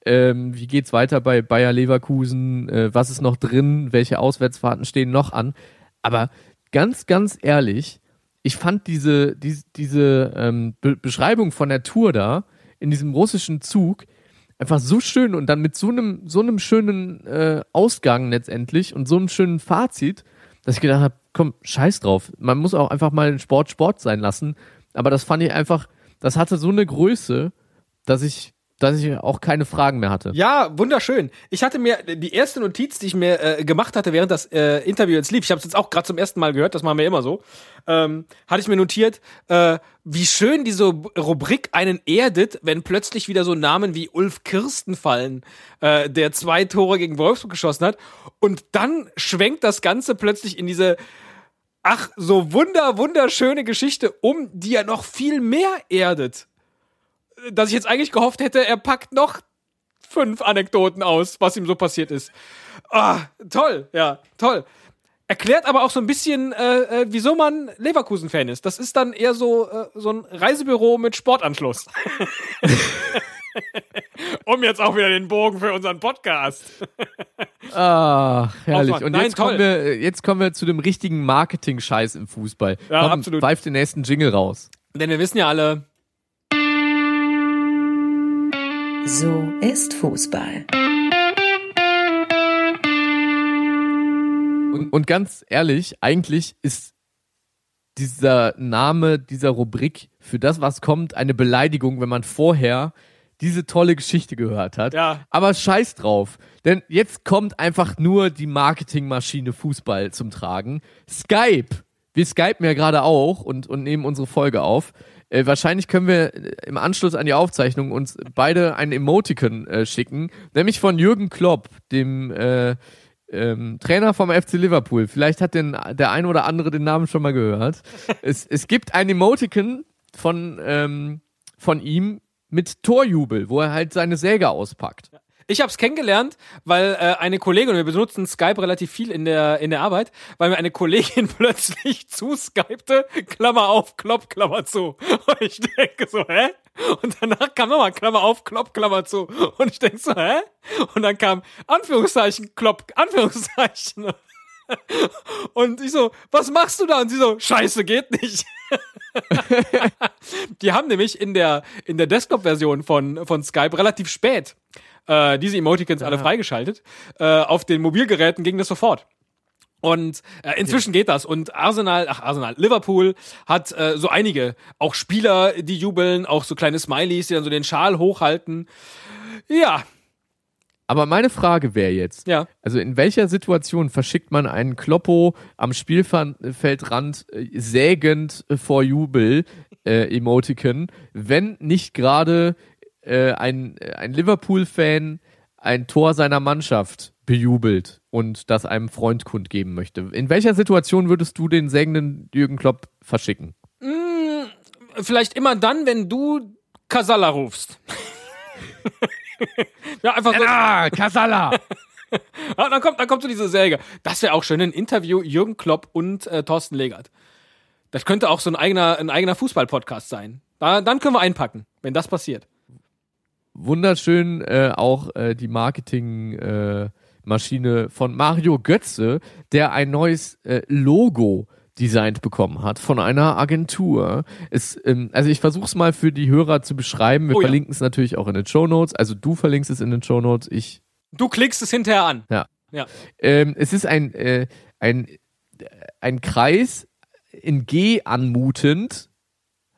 Ähm, wie geht's weiter bei Bayer Leverkusen? Äh, was ist noch drin? Welche Auswärtsfahrten stehen noch an? Aber ganz, ganz ehrlich, ich fand diese, diese, diese ähm, Be Beschreibung von der Tour da in diesem russischen Zug einfach so schön und dann mit so einem, so einem schönen äh, Ausgang letztendlich und so einem schönen Fazit, dass ich gedacht habe, komm, scheiß drauf. Man muss auch einfach mal den Sport Sport sein lassen. Aber das fand ich einfach, das hatte so eine Größe, dass ich, dass ich auch keine Fragen mehr hatte. Ja, wunderschön. Ich hatte mir die erste Notiz, die ich mir äh, gemacht hatte, während das äh, Interview jetzt lief, ich habe es jetzt auch gerade zum ersten Mal gehört, das machen wir immer so, ähm, hatte ich mir notiert, äh, wie schön diese Rubrik einen erdet, wenn plötzlich wieder so Namen wie Ulf Kirsten fallen, äh, der zwei Tore gegen Wolfsburg geschossen hat. Und dann schwenkt das Ganze plötzlich in diese ach, so wunder, wunderschöne Geschichte um, die ja noch viel mehr erdet dass ich jetzt eigentlich gehofft hätte, er packt noch fünf Anekdoten aus, was ihm so passiert ist. Ah, toll, ja, toll. Erklärt aber auch so ein bisschen, äh, äh, wieso man Leverkusen-Fan ist. Das ist dann eher so, äh, so ein Reisebüro mit Sportanschluss. um jetzt auch wieder den Bogen für unseren Podcast. Ah, herrlich. Und Nein, jetzt, toll. kommen wir, jetzt kommen wir zu dem richtigen Marketing-Scheiß im Fußball. Ja, Komm, absolut. Pfeift den nächsten Jingle raus. Denn wir wissen ja alle, So ist Fußball. Und, und ganz ehrlich, eigentlich ist dieser Name dieser Rubrik für das, was kommt, eine Beleidigung, wenn man vorher diese tolle Geschichte gehört hat. Ja. Aber scheiß drauf. Denn jetzt kommt einfach nur die Marketingmaschine Fußball zum Tragen. Skype. Wir skypen ja gerade auch und, und nehmen unsere Folge auf. Äh, wahrscheinlich können wir äh, im Anschluss an die Aufzeichnung uns beide ein Emoticon äh, schicken, nämlich von Jürgen Klopp, dem äh, ähm, Trainer vom FC Liverpool. Vielleicht hat den, der ein oder andere den Namen schon mal gehört. es, es gibt ein Emoticon von, ähm, von ihm mit Torjubel, wo er halt seine Säge auspackt. Ich habe es kennengelernt, weil äh, eine Kollegin, wir benutzen Skype relativ viel in der, in der Arbeit, weil mir eine Kollegin plötzlich zuskypte, Klammer auf, Klopp, Klammer zu. Und ich denke so, hä? Und danach kam nochmal Klammer auf, Klopp, Klammer zu. Und ich denke so, hä? Und dann kam Anführungszeichen, Klopp, Anführungszeichen. Und ich so, was machst du da? Und sie so, scheiße, geht nicht. Die haben nämlich in der, in der Desktop-Version von, von Skype relativ spät äh, diese Emoticons alle freigeschaltet. Äh, auf den Mobilgeräten ging das sofort. Und äh, inzwischen geht das. Und Arsenal, ach Arsenal, Liverpool hat äh, so einige, auch Spieler, die jubeln, auch so kleine Smileys, die dann so den Schal hochhalten. Ja. Aber meine Frage wäre jetzt, Ja. also in welcher Situation verschickt man einen Kloppo am Spielfeldrand äh, sägend vor Jubel äh, Emoticon, wenn nicht gerade äh, ein, äh, ein Liverpool-Fan ein Tor seiner Mannschaft bejubelt und das einem Freund kundgeben möchte? In welcher Situation würdest du den sägenden Jürgen Klopp verschicken? Vielleicht immer dann, wenn du Casalla rufst. ja, einfach so. Ah, Casala! Ah, dann kommt, dann kommt so diese Säge. Das wäre auch schön, ein Interview Jürgen Klopp und äh, Thorsten Legert. Das könnte auch so ein eigener, ein eigener Fußball-Podcast sein. Da, dann können wir einpacken, wenn das passiert. Wunderschön äh, auch äh, die Marketingmaschine äh, von Mario Götze, der ein neues äh, Logo designt bekommen hat von einer Agentur. Es, ähm, also ich versuche es mal für die Hörer zu beschreiben. Wir Oh ja. verlinken es natürlich auch in den Show Notes. Also du verlinkst es in den Show Notes. Ich. Du klickst es hinterher an. Ja. Ja. Ähm, es ist ein äh, ein ein Kreis in G anmutend.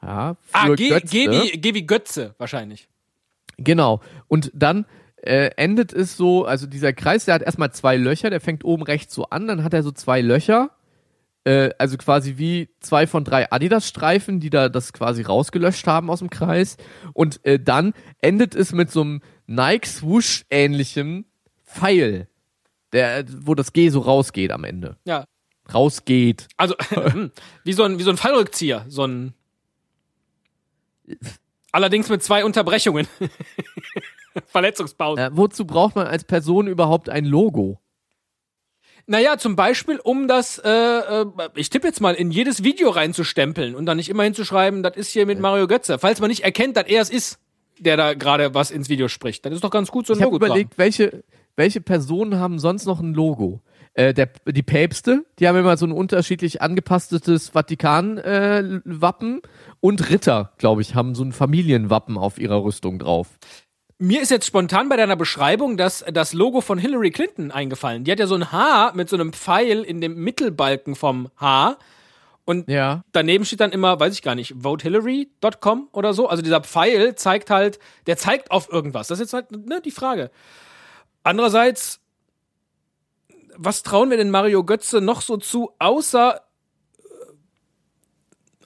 Ja, Ah, geh, Götze. geh, wie, geh wie Götze wahrscheinlich. Genau. Und dann äh, endet es so, also dieser Kreis, der hat erstmal zwei Löcher, der fängt oben rechts so an, dann hat er so zwei Löcher, äh, also quasi wie zwei von drei Adidas-Streifen, die da das quasi rausgelöscht haben aus dem Kreis. Und äh, dann endet es mit so einem Nike-Swoosh-ähnlichen Pfeil, der, wo das G so rausgeht am Ende. Ja. Rausgeht. Also, wie so ein, wie so ein Fallrückzieher. So ein. Allerdings mit zwei Unterbrechungen. Verletzungspause. Äh, wozu braucht man als Person überhaupt ein Logo? Naja, zum Beispiel, um das, äh, äh, ich tippe jetzt mal, in jedes Video reinzustempeln und dann nicht immer hinzuschreiben, das ist hier mit Mario Götze. Falls man nicht erkennt, dass er es ist, der da gerade was ins Video spricht. Das ist doch ganz gut, so ein Ich habe Logo zu haben. überlegt, welche, welche Personen haben sonst noch ein Logo? Äh, der, die Päpste, die haben immer so ein unterschiedlich angepasstetes Vatikan-Wappen und Ritter, glaube ich, haben so ein Familienwappen auf ihrer Rüstung drauf. Mir ist jetzt spontan bei deiner Beschreibung das, das Logo von Hillary Clinton eingefallen. Die hat ja so ein Haar mit so einem Pfeil in dem Mittelbalken vom Haar. Und Ja. daneben steht dann immer, weiß ich gar nicht, votehillary.com oder so. Also dieser Pfeil zeigt halt, der zeigt auf irgendwas. Das ist jetzt halt ne, die Frage. Andererseits, was trauen wir denn Mario Götze noch so zu, außer äh,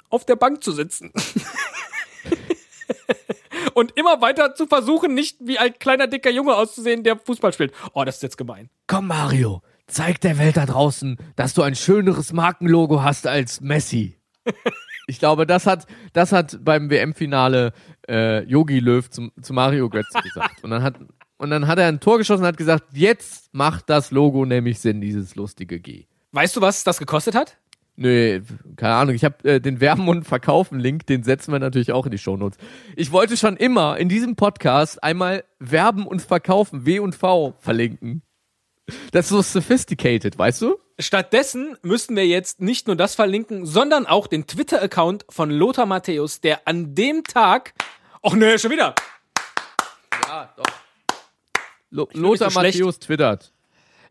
auf der Bank zu sitzen? Und immer weiter zu versuchen, nicht wie ein kleiner dicker Junge auszusehen, der Fußball spielt. Oh, das ist jetzt gemein. Komm, Mario, zeig der Welt da draußen, dass du ein schöneres Markenlogo hast als Messi. Ich glaube, das hat, das hat beim WM-Finale äh, Yogi Löw zum, zu Mario Götze gesagt. Und dann hat, und dann hat er ein Tor geschossen und hat gesagt, jetzt macht das Logo nämlich Sinn, dieses lustige G. Weißt du, was das gekostet hat? Nee, keine Ahnung. Ich habe äh, den Werben und Verkaufen Link, den setzen wir natürlich auch in die Shownotes. Ich wollte schon immer in diesem Podcast einmal Werben und Verkaufen, W und V, verlinken. Das ist so sophisticated, weißt du? Stattdessen müssten wir jetzt nicht nur das verlinken, sondern auch den Twitter-Account von Lothar Matthäus, der an dem Tag. Och nee, schon wieder. Ja, doch. Lothar so. Matthäus twittert.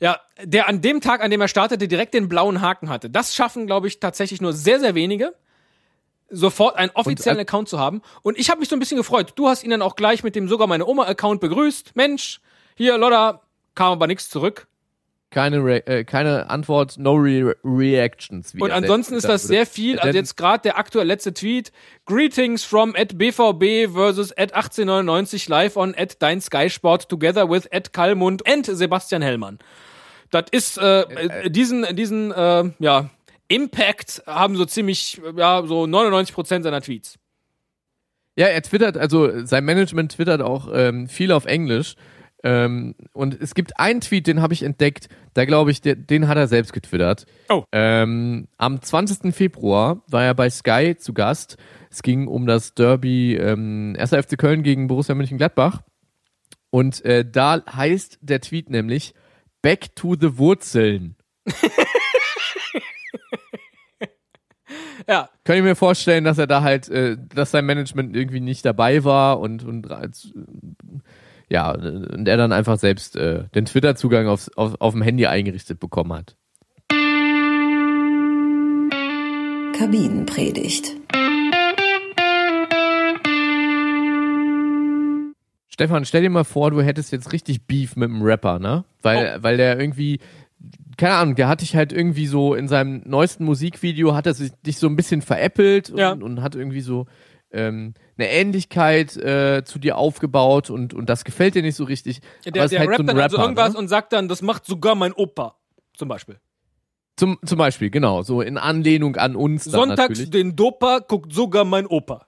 Ja, der an dem Tag, an dem er startete, direkt den blauen Haken hatte. Das schaffen, glaube ich, tatsächlich nur sehr, sehr wenige, sofort einen offiziellen Und, äh, Account zu haben. Und ich habe mich so ein bisschen gefreut. Du hast ihn dann auch gleich mit dem sogar meine Oma-Account begrüßt. Mensch, hier, Lotta, kam aber nichts zurück. Keine, Re äh, keine Antwort, no re Reactions. Und ansonsten ist das sehr viel. Also jetzt gerade der aktuelle letzte Tweet. Greetings from at BVB versus at 1899 live on at Dein Sky Sport together with at Kalmund and Sebastian Hellmann. Das ist, äh, äh, diesen, diesen, äh, ja, Impact haben so ziemlich, ja, so 99% seiner Tweets. Ja, er twittert, also sein Management twittert auch ähm, viel auf Englisch. Ähm, und es gibt einen Tweet, den habe ich entdeckt, da glaube ich, der, den hat er selbst getwittert. Oh. Ähm, am 20. Februar war er bei Sky zu Gast. Es ging um das Derby ähm, 1. FC Köln gegen Borussia Mönchengladbach. Und äh, da heißt der Tweet nämlich Back to the Wurzeln. Ja, Kann ich mir vorstellen, dass er da halt, äh, dass sein Management irgendwie nicht dabei war und, und ja, und er dann einfach selbst äh, den Twitter-Zugang aufs, auf, auf dem Handy eingerichtet bekommen hat. Kabinenpredigt. Stefan, stell dir mal vor, du hättest jetzt richtig Beef mit einem Rapper, ne? Weil, weil der irgendwie, keine Ahnung, der hat dich halt irgendwie so in seinem neuesten Musikvideo hat er sich dich so ein bisschen veräppelt Ja. und, und hat irgendwie so ähm, eine Ähnlichkeit äh, zu dir aufgebaut und, und das gefällt dir nicht so richtig. Der, es ist der halt rappt so dann also Rapper, irgendwas ne? und sagt dann, das macht sogar mein Opa. Zum Beispiel. Zum, zum Beispiel, genau, so in Anlehnung an uns. Dann Sonntags natürlich. den Dopa guckt sogar mein Opa.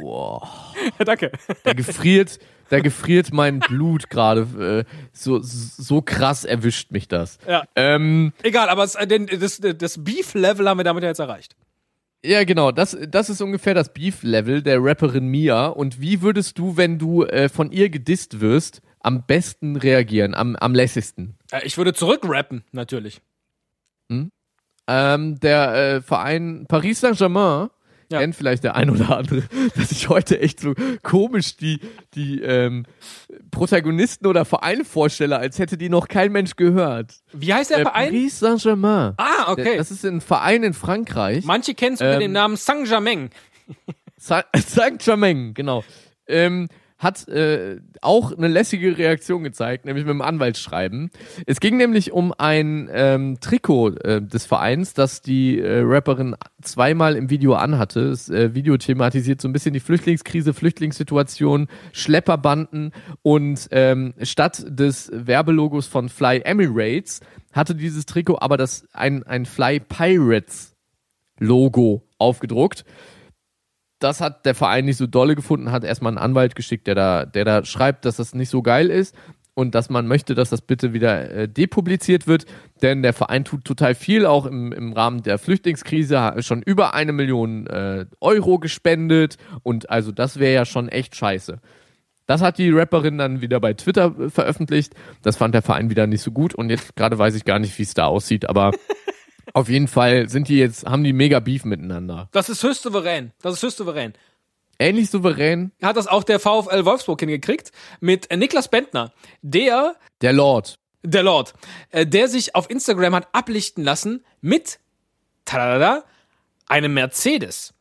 Boah. Danke. Da gefriert, da gefriert mein Blut gerade. Äh, so, so krass erwischt mich das. Ja. Ähm, Egal, aber es, äh, das, das Beef-Level haben wir damit ja jetzt erreicht. Ja, genau. Das, das ist ungefähr das Beef-Level der Rapperin Mia. Und wie würdest du, wenn du äh, von ihr gedisst wirst, am besten reagieren, am, am lässigsten? Äh, Ich würde zurückrappen, natürlich. Ähm, der äh, Verein Paris Saint-Germain, Ja. kennt vielleicht der ein oder andere, dass ich heute echt so komisch die, die ähm, Protagonisten oder Vereine vorstelle, als hätte die noch kein Mensch gehört. Wie heißt der Äh, Verein? Paris Saint-Germain. Ah, okay. Das ist ein Verein in Frankreich. Manche kennen es unter Ähm, dem Namen Saint-Germain. Sa- Saint-Germain, genau. Ähm, hat äh, auch eine lässige Reaktion gezeigt, nämlich mit dem Anwaltsschreiben. Es ging nämlich um ein ähm, Trikot äh, des Vereins, das die äh, Rapperin zweimal im Video anhatte. Das äh, Video thematisiert so ein bisschen die Flüchtlingskrise, Flüchtlingssituation, Schlepperbanden und ähm, statt des Werbelogos von Fly Emirates hatte dieses Trikot aber das ein, ein Fly Pirates Logo aufgedruckt das hat der Verein nicht so dolle gefunden, hat erstmal einen Anwalt geschickt, der da, der da schreibt, dass das nicht so geil ist und dass man möchte, dass das bitte wieder äh, depubliziert wird, denn der Verein tut total viel, auch im, im Rahmen der Flüchtlingskrise, schon über eine Million äh, Euro gespendet und also das wäre ja schon echt scheiße. Das hat die Rapperin dann wieder bei Twitter äh, veröffentlicht. Das fand der Verein wieder nicht so gut und jetzt gerade weiß ich gar nicht, wie es da aussieht, aber auf jeden Fall sind die jetzt, haben die mega Beef miteinander. Das ist höchst souverän. Das ist höchst souverän. Ähnlich souverän Hat das auch der VfL Wolfsburg hingekriegt mit Niklas Bentner, der der Lord. der Lord, äh, der sich auf Instagram hat ablichten lassen mit tada, einem Mercedes.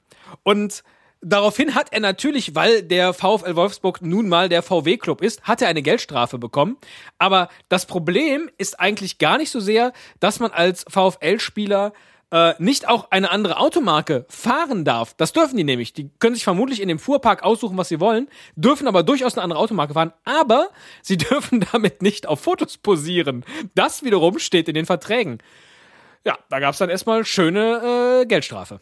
Und daraufhin hat er natürlich, weil der VfL Wolfsburg nun mal der VW-Club ist, hat er eine Geldstrafe bekommen. Aber das Problem ist eigentlich gar nicht so sehr, dass man als VfL-Spieler äh, nicht auch eine andere Automarke fahren darf. Das dürfen die nämlich. Die können sich vermutlich in dem Fuhrpark aussuchen, was sie wollen, dürfen aber durchaus eine andere Automarke fahren, aber sie dürfen damit nicht auf Fotos posieren. Das wiederum steht in den Verträgen. Ja, da gab es dann erstmal schöne äh, Geldstrafe.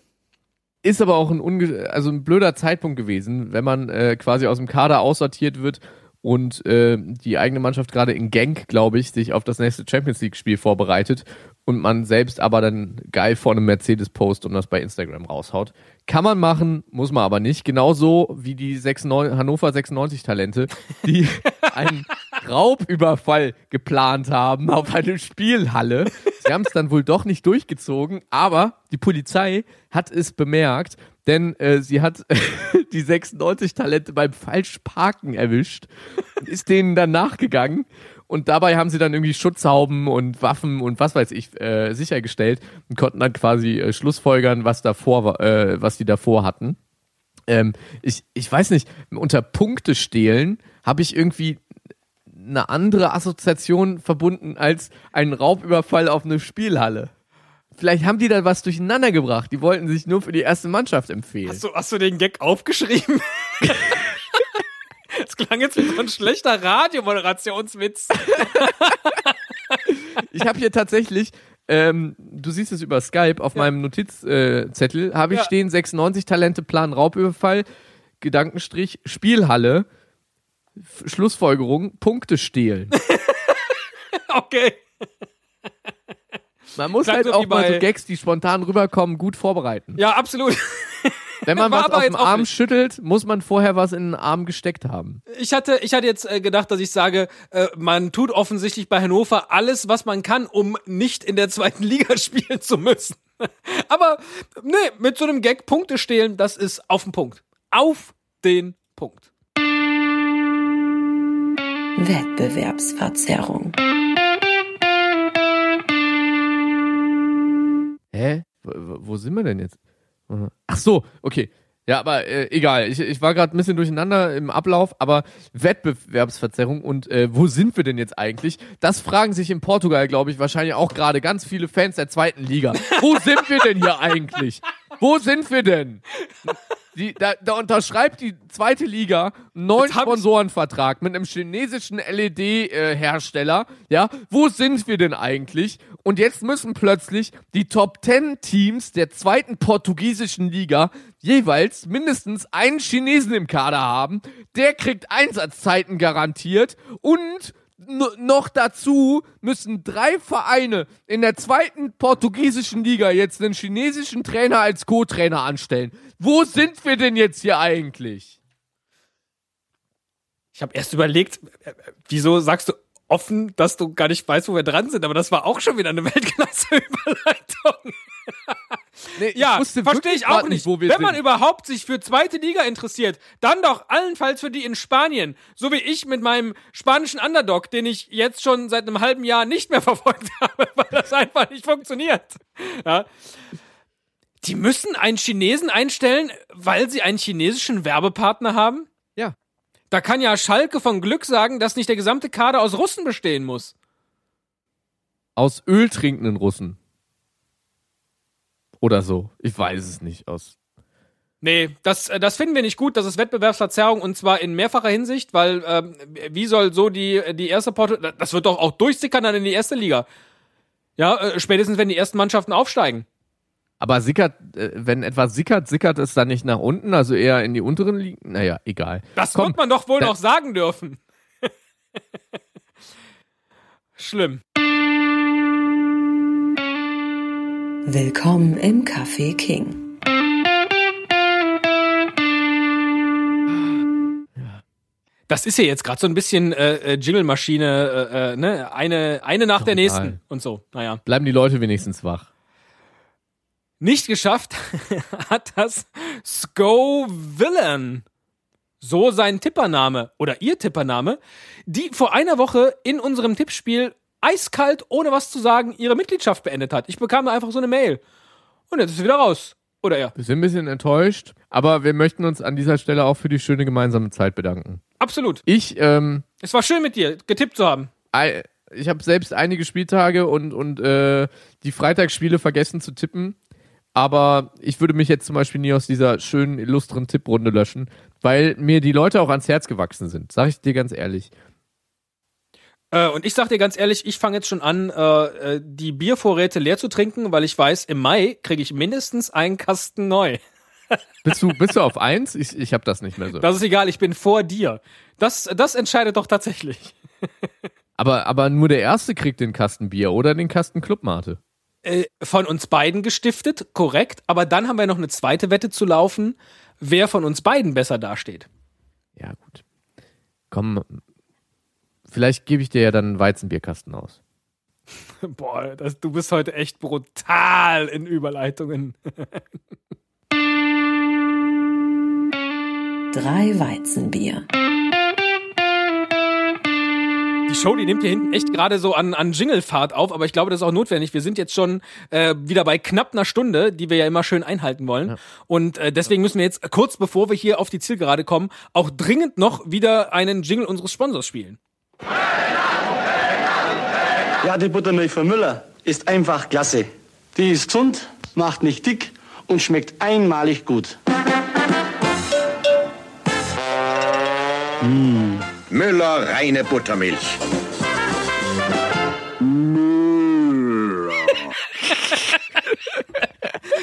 Ist aber auch ein, unge also ein blöder Zeitpunkt gewesen, wenn man äh, quasi aus dem Kader aussortiert wird und äh, die eigene Mannschaft gerade in Genk, glaube ich, sich auf das nächste Champions League-Spiel vorbereitet und man selbst aber dann geil vor einem Mercedes post und das bei Instagram raushaut. Kann man machen, muss man aber nicht. Genauso wie die 96, Hannover 96 Talente, die einen Raubüberfall geplant haben auf eine Spielhalle. Sie haben es dann wohl doch nicht durchgezogen, aber die Polizei hat es bemerkt, denn äh, sie hat die 96 Talente beim Falschparken erwischt und ist denen dann nachgegangen. Und dabei haben sie dann irgendwie Schutzhauben und Waffen und was weiß ich äh, sichergestellt und konnten dann quasi äh, schlussfolgern, was davor äh, was die davor hatten. Ähm, ich, ich weiß nicht, unter Punkte stehlen habe ich irgendwie eine andere Assoziation verbunden als einen Raubüberfall auf eine Spielhalle. Vielleicht haben die da was durcheinander gebracht. Die wollten sich nur für die erste Mannschaft empfehlen. Hast du, hast du den Gag aufgeschrieben? Das klang jetzt wie so ein schlechter Radiomoderationswitz. Ich habe hier tatsächlich, ähm, du siehst es über Skype, auf meinem Notizzettel äh, habe ich Ja. stehen 96 Talente Plan Raubüberfall, Gedankenstrich, Spielhalle, F Schlussfolgerung, Punkte stehlen. Okay. Man muss Klang halt auch mal so Gags, die spontan rüberkommen, gut vorbereiten. Ja, absolut. Wenn man War was auf dem auch Arm nicht. schüttelt, muss man vorher was in den Arm gesteckt haben. Ich hatte, ich hatte jetzt äh, gedacht, dass ich sage, äh, man tut offensichtlich bei Hannover alles, was man kann, um nicht in der zweiten Liga spielen zu müssen. Aber nee, mit so einem Gag Punkte stehlen, das ist auf den Punkt. Auf den Punkt. Wettbewerbsverzerrung. Hä? Wo, wo sind wir denn jetzt? Ach so, okay. Ja, aber äh, egal. Ich, ich war gerade ein bisschen durcheinander im Ablauf, aber Wettbewerbsverzerrung und äh, wo sind wir denn jetzt eigentlich? Das fragen sich in Portugal, glaube ich, wahrscheinlich auch gerade ganz viele Fans der zweiten Liga. Wo sind wir denn hier eigentlich? Wo sind wir denn? Die, da, da unterschreibt die zweite Liga einen neuen Sponsorenvertrag mit einem chinesischen LED-Hersteller. ja, wo sind wir denn eigentlich? Und jetzt müssen plötzlich die Top 10 Teams der zweiten portugiesischen Liga jeweils mindestens einen Chinesen im Kader haben. Der kriegt Einsatzzeiten garantiert und noch dazu müssen drei Vereine in der zweiten portugiesischen Liga jetzt einen chinesischen Trainer als Co-Trainer anstellen. Wo sind wir denn jetzt hier eigentlich? Ich habe erst überlegt, äh, äh, wieso sagst du offen, dass du gar nicht weißt, wo wir dran sind, aber das war auch schon wieder eine Weltklasse-Überleitung. Nee, Ja, verstehe ich auch nicht. wo wir Wenn sind. man überhaupt sich für zweite Liga interessiert, dann doch allenfalls für die in Spanien. So wie ich mit meinem spanischen Underdog, den ich jetzt schon seit einem halben Jahr nicht mehr verfolgt habe, weil das einfach nicht funktioniert. Ja. Die müssen einen Chinesen einstellen, weil sie einen chinesischen Werbepartner haben? Da kann ja Schalke von Glück sagen, dass nicht der gesamte Kader aus Russen bestehen muss. Aus Öl trinkenden Russen. Oder so. Ich weiß es nicht. Aus. Nee, das, äh, das finden wir nicht gut. Das ist Wettbewerbsverzerrung und zwar in mehrfacher Hinsicht, weil ähm, wie soll so die, die erste Porto, das wird doch auch durchsickern dann in die erste Liga. Ja, äh, spätestens wenn die ersten Mannschaften aufsteigen. Aber sickert, äh, wenn etwas sickert, sickert es dann nicht nach unten, also eher in die unteren Ligen? Naja, egal. Das Komm, wird man doch wohl noch sagen dürfen. Schlimm. Willkommen im Café King. Das ist ja jetzt gerade so ein bisschen äh, äh, Jingle-Maschine, äh, äh, ne? Eine, eine nach der egal. nächsten und so. Naja. Bleiben die Leute wenigstens wach. Nicht geschafft hat das Villain. So sein Tippername oder ihr Tippername, die vor einer Woche in unserem Tippspiel eiskalt, ohne was zu sagen, ihre Mitgliedschaft beendet hat. Ich bekam da einfach so eine Mail. Und jetzt ist sie wieder raus. Oder er. Wir sind ein bisschen enttäuscht, aber wir möchten uns an dieser Stelle auch für die schöne gemeinsame Zeit bedanken. Absolut. Ich, ähm, Es war schön mit dir, getippt zu haben. ei- ich habe selbst einige Spieltage und, und äh, die Freitagsspiele vergessen zu tippen. Aber ich würde mich jetzt zum Beispiel nie aus dieser schönen, illustren Tipprunde löschen, weil mir die Leute auch ans Herz gewachsen sind. Sag ich dir ganz ehrlich. Äh, und ich sag dir ganz ehrlich, ich fange jetzt schon an, äh, äh, die Biervorräte leer zu trinken, weil ich weiß, im Mai kriege ich mindestens einen Kasten neu. Bist du, bist du auf eins? Ich, ich habe das nicht mehr so. Das ist egal, ich bin vor dir. Das, das entscheidet doch tatsächlich. Aber, aber nur der Erste kriegt den Kasten Bier oder den Kasten Clubmate. Äh, von uns beiden gestiftet, korrekt. Aber dann haben wir noch eine zweite Wette zu laufen, wer von uns beiden besser dasteht. Ja, gut. Komm, vielleicht gebe ich dir ja dann einen Weizenbierkasten aus. Boah, das, du bist heute echt brutal in Überleitungen. Drei Weizenbier. Die Show, die nimmt hier hinten echt gerade so an, an Jinglefahrt auf, aber ich glaube, das ist auch notwendig. Wir sind jetzt schon äh, wieder bei knapp einer Stunde, die wir ja immer schön einhalten wollen. Und äh, deswegen müssen wir jetzt kurz bevor wir hier auf die Zielgerade kommen, auch dringend noch wieder einen Jingle unseres Sponsors spielen. Ja, die Buttermilch von Müller ist einfach klasse. Die ist gesund, macht nicht dick und schmeckt einmalig gut. Müller reine Buttermilch.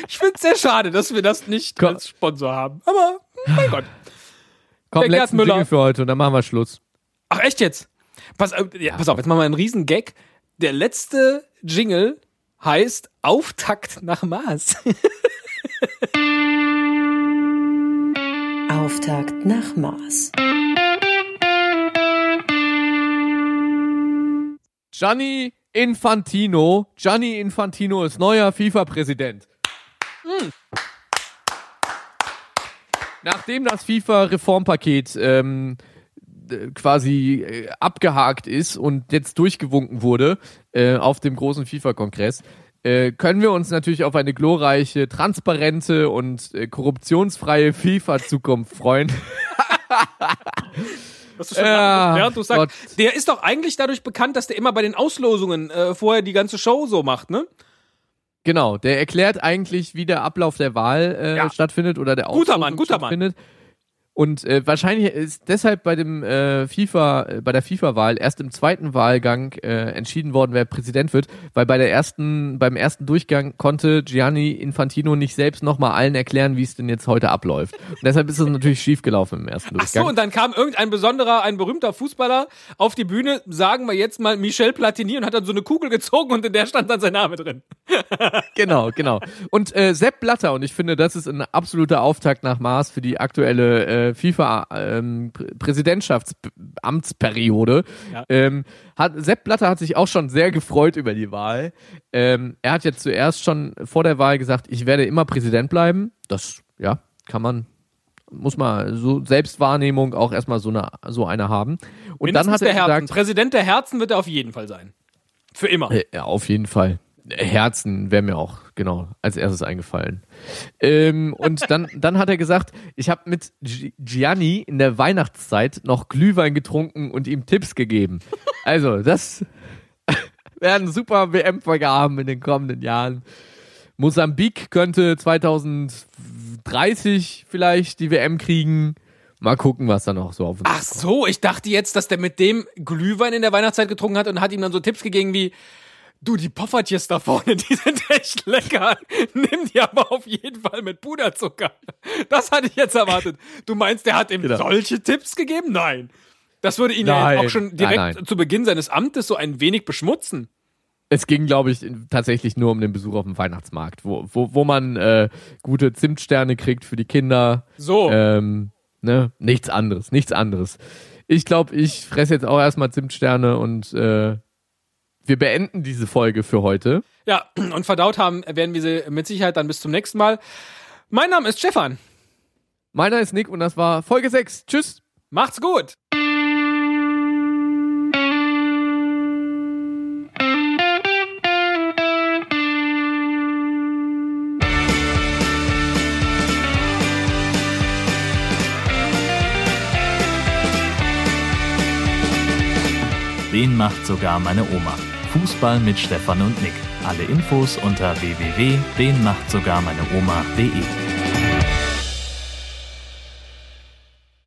Ich finde es sehr schade, dass wir das nicht Komm. als Sponsor haben. Aber mein Gott. Komm, Der letzten Müller. Dinge für heute und dann machen wir Schluss. Ach echt jetzt? Pass, äh, ja, pass auf, jetzt machen wir einen riesen Gag. Der letzte Jingle heißt Auftakt nach Maß. Auftakt nach Mars. Gianni Infantino. Gianni Infantino ist neuer FIFA-Präsident. Nachdem das FIFA-Reformpaket ähm, quasi äh, abgehakt ist und jetzt durchgewunken wurde äh, auf dem großen FIFA-Kongress, äh, können wir uns natürlich auf eine glorreiche, transparente und äh, korruptionsfreie FIFA-Zukunft freuen. Was du schon Ja, während du sagst, der ist doch eigentlich dadurch bekannt, dass der immer bei den Auslosungen äh, vorher die ganze Show so macht, ne? Genau, der erklärt eigentlich, wie der Ablauf der Wahl äh, Ja. stattfindet oder der Guter Auslosung Mann, guter Mann. Und äh, wahrscheinlich ist deshalb bei dem äh, FIFA, äh, bei der FIFA-Wahl erst im zweiten Wahlgang äh, entschieden worden, wer Präsident wird, weil bei der ersten, beim ersten Durchgang konnte Gianni Infantino nicht selbst nochmal allen erklären, wie es denn jetzt heute abläuft. Und deshalb ist es natürlich schiefgelaufen im ersten Ach so, Durchgang. und dann kam irgendein besonderer, ein berühmter Fußballer auf die Bühne, sagen wir jetzt mal Michel Platini und hat dann so eine Kugel gezogen und in der stand dann sein Name drin. Genau, genau. Und äh, Sepp Blatter, und ich finde, das ist ein absoluter Auftakt nach Maß für die aktuelle äh, FIFA-Präsidentschaftsamtsperiode. Ja. Ähm, hat, Sepp Blatter hat sich auch schon sehr gefreut über die Wahl. Ähm, er hat jetzt zuerst schon vor der Wahl gesagt, ich werde immer Präsident bleiben. Das, ja, kann man, muss man so Selbstwahrnehmung auch erstmal so eine, so eine haben. Und dann hat Mindestens er gesagt, Präsident der Herzen wird er auf jeden Fall sein. Für immer. äh, Ja, auf jeden Fall. Herzen wäre mir auch genau als erstes eingefallen. Ähm, und dann, dann hat er gesagt, ich habe mit Gi- Gianni in der Weihnachtszeit noch Glühwein getrunken und ihm Tipps gegeben. Also, das werden super WM-Vergaben in den kommenden Jahren. Mosambik könnte 2030 vielleicht die WM kriegen. Mal gucken, was da noch so auf uns Ach so, ich dachte jetzt, dass der mit dem Glühwein in der Weihnachtszeit getrunken hat und hat ihm dann so Tipps gegeben wie, du, die Poffertjes da vorne, die sind echt lecker. Nimm die aber auf jeden Fall mit Puderzucker. Das hatte ich jetzt erwartet. Du meinst, der hat ihm Genau. solche Tipps gegeben? Nein. Das würde ihn ja Nein, auch schon nein, direkt nein. zu Beginn seines Amtes so ein wenig beschmutzen. Es ging, glaube ich, tatsächlich nur um den Besuch auf dem Weihnachtsmarkt, wo, wo, wo man äh, gute Zimtsterne kriegt für die Kinder. So. Ähm, ne? Nichts anderes, nichts anderes. Ich glaube, ich fresse jetzt auch erstmal Zimtsterne und äh, wir beenden diese Folge für heute. Ja, und verdaut haben werden wir sie mit Sicherheit dann bis zum nächsten Mal. Mein Name ist Stefan. Meiner ist Nick und das war Folge 6. Tschüss. Macht's gut. Den macht sogar meine Oma. Fußball mit Stefan und Nick. Alle Infos unter www.denmachtsogarmeineoma.de.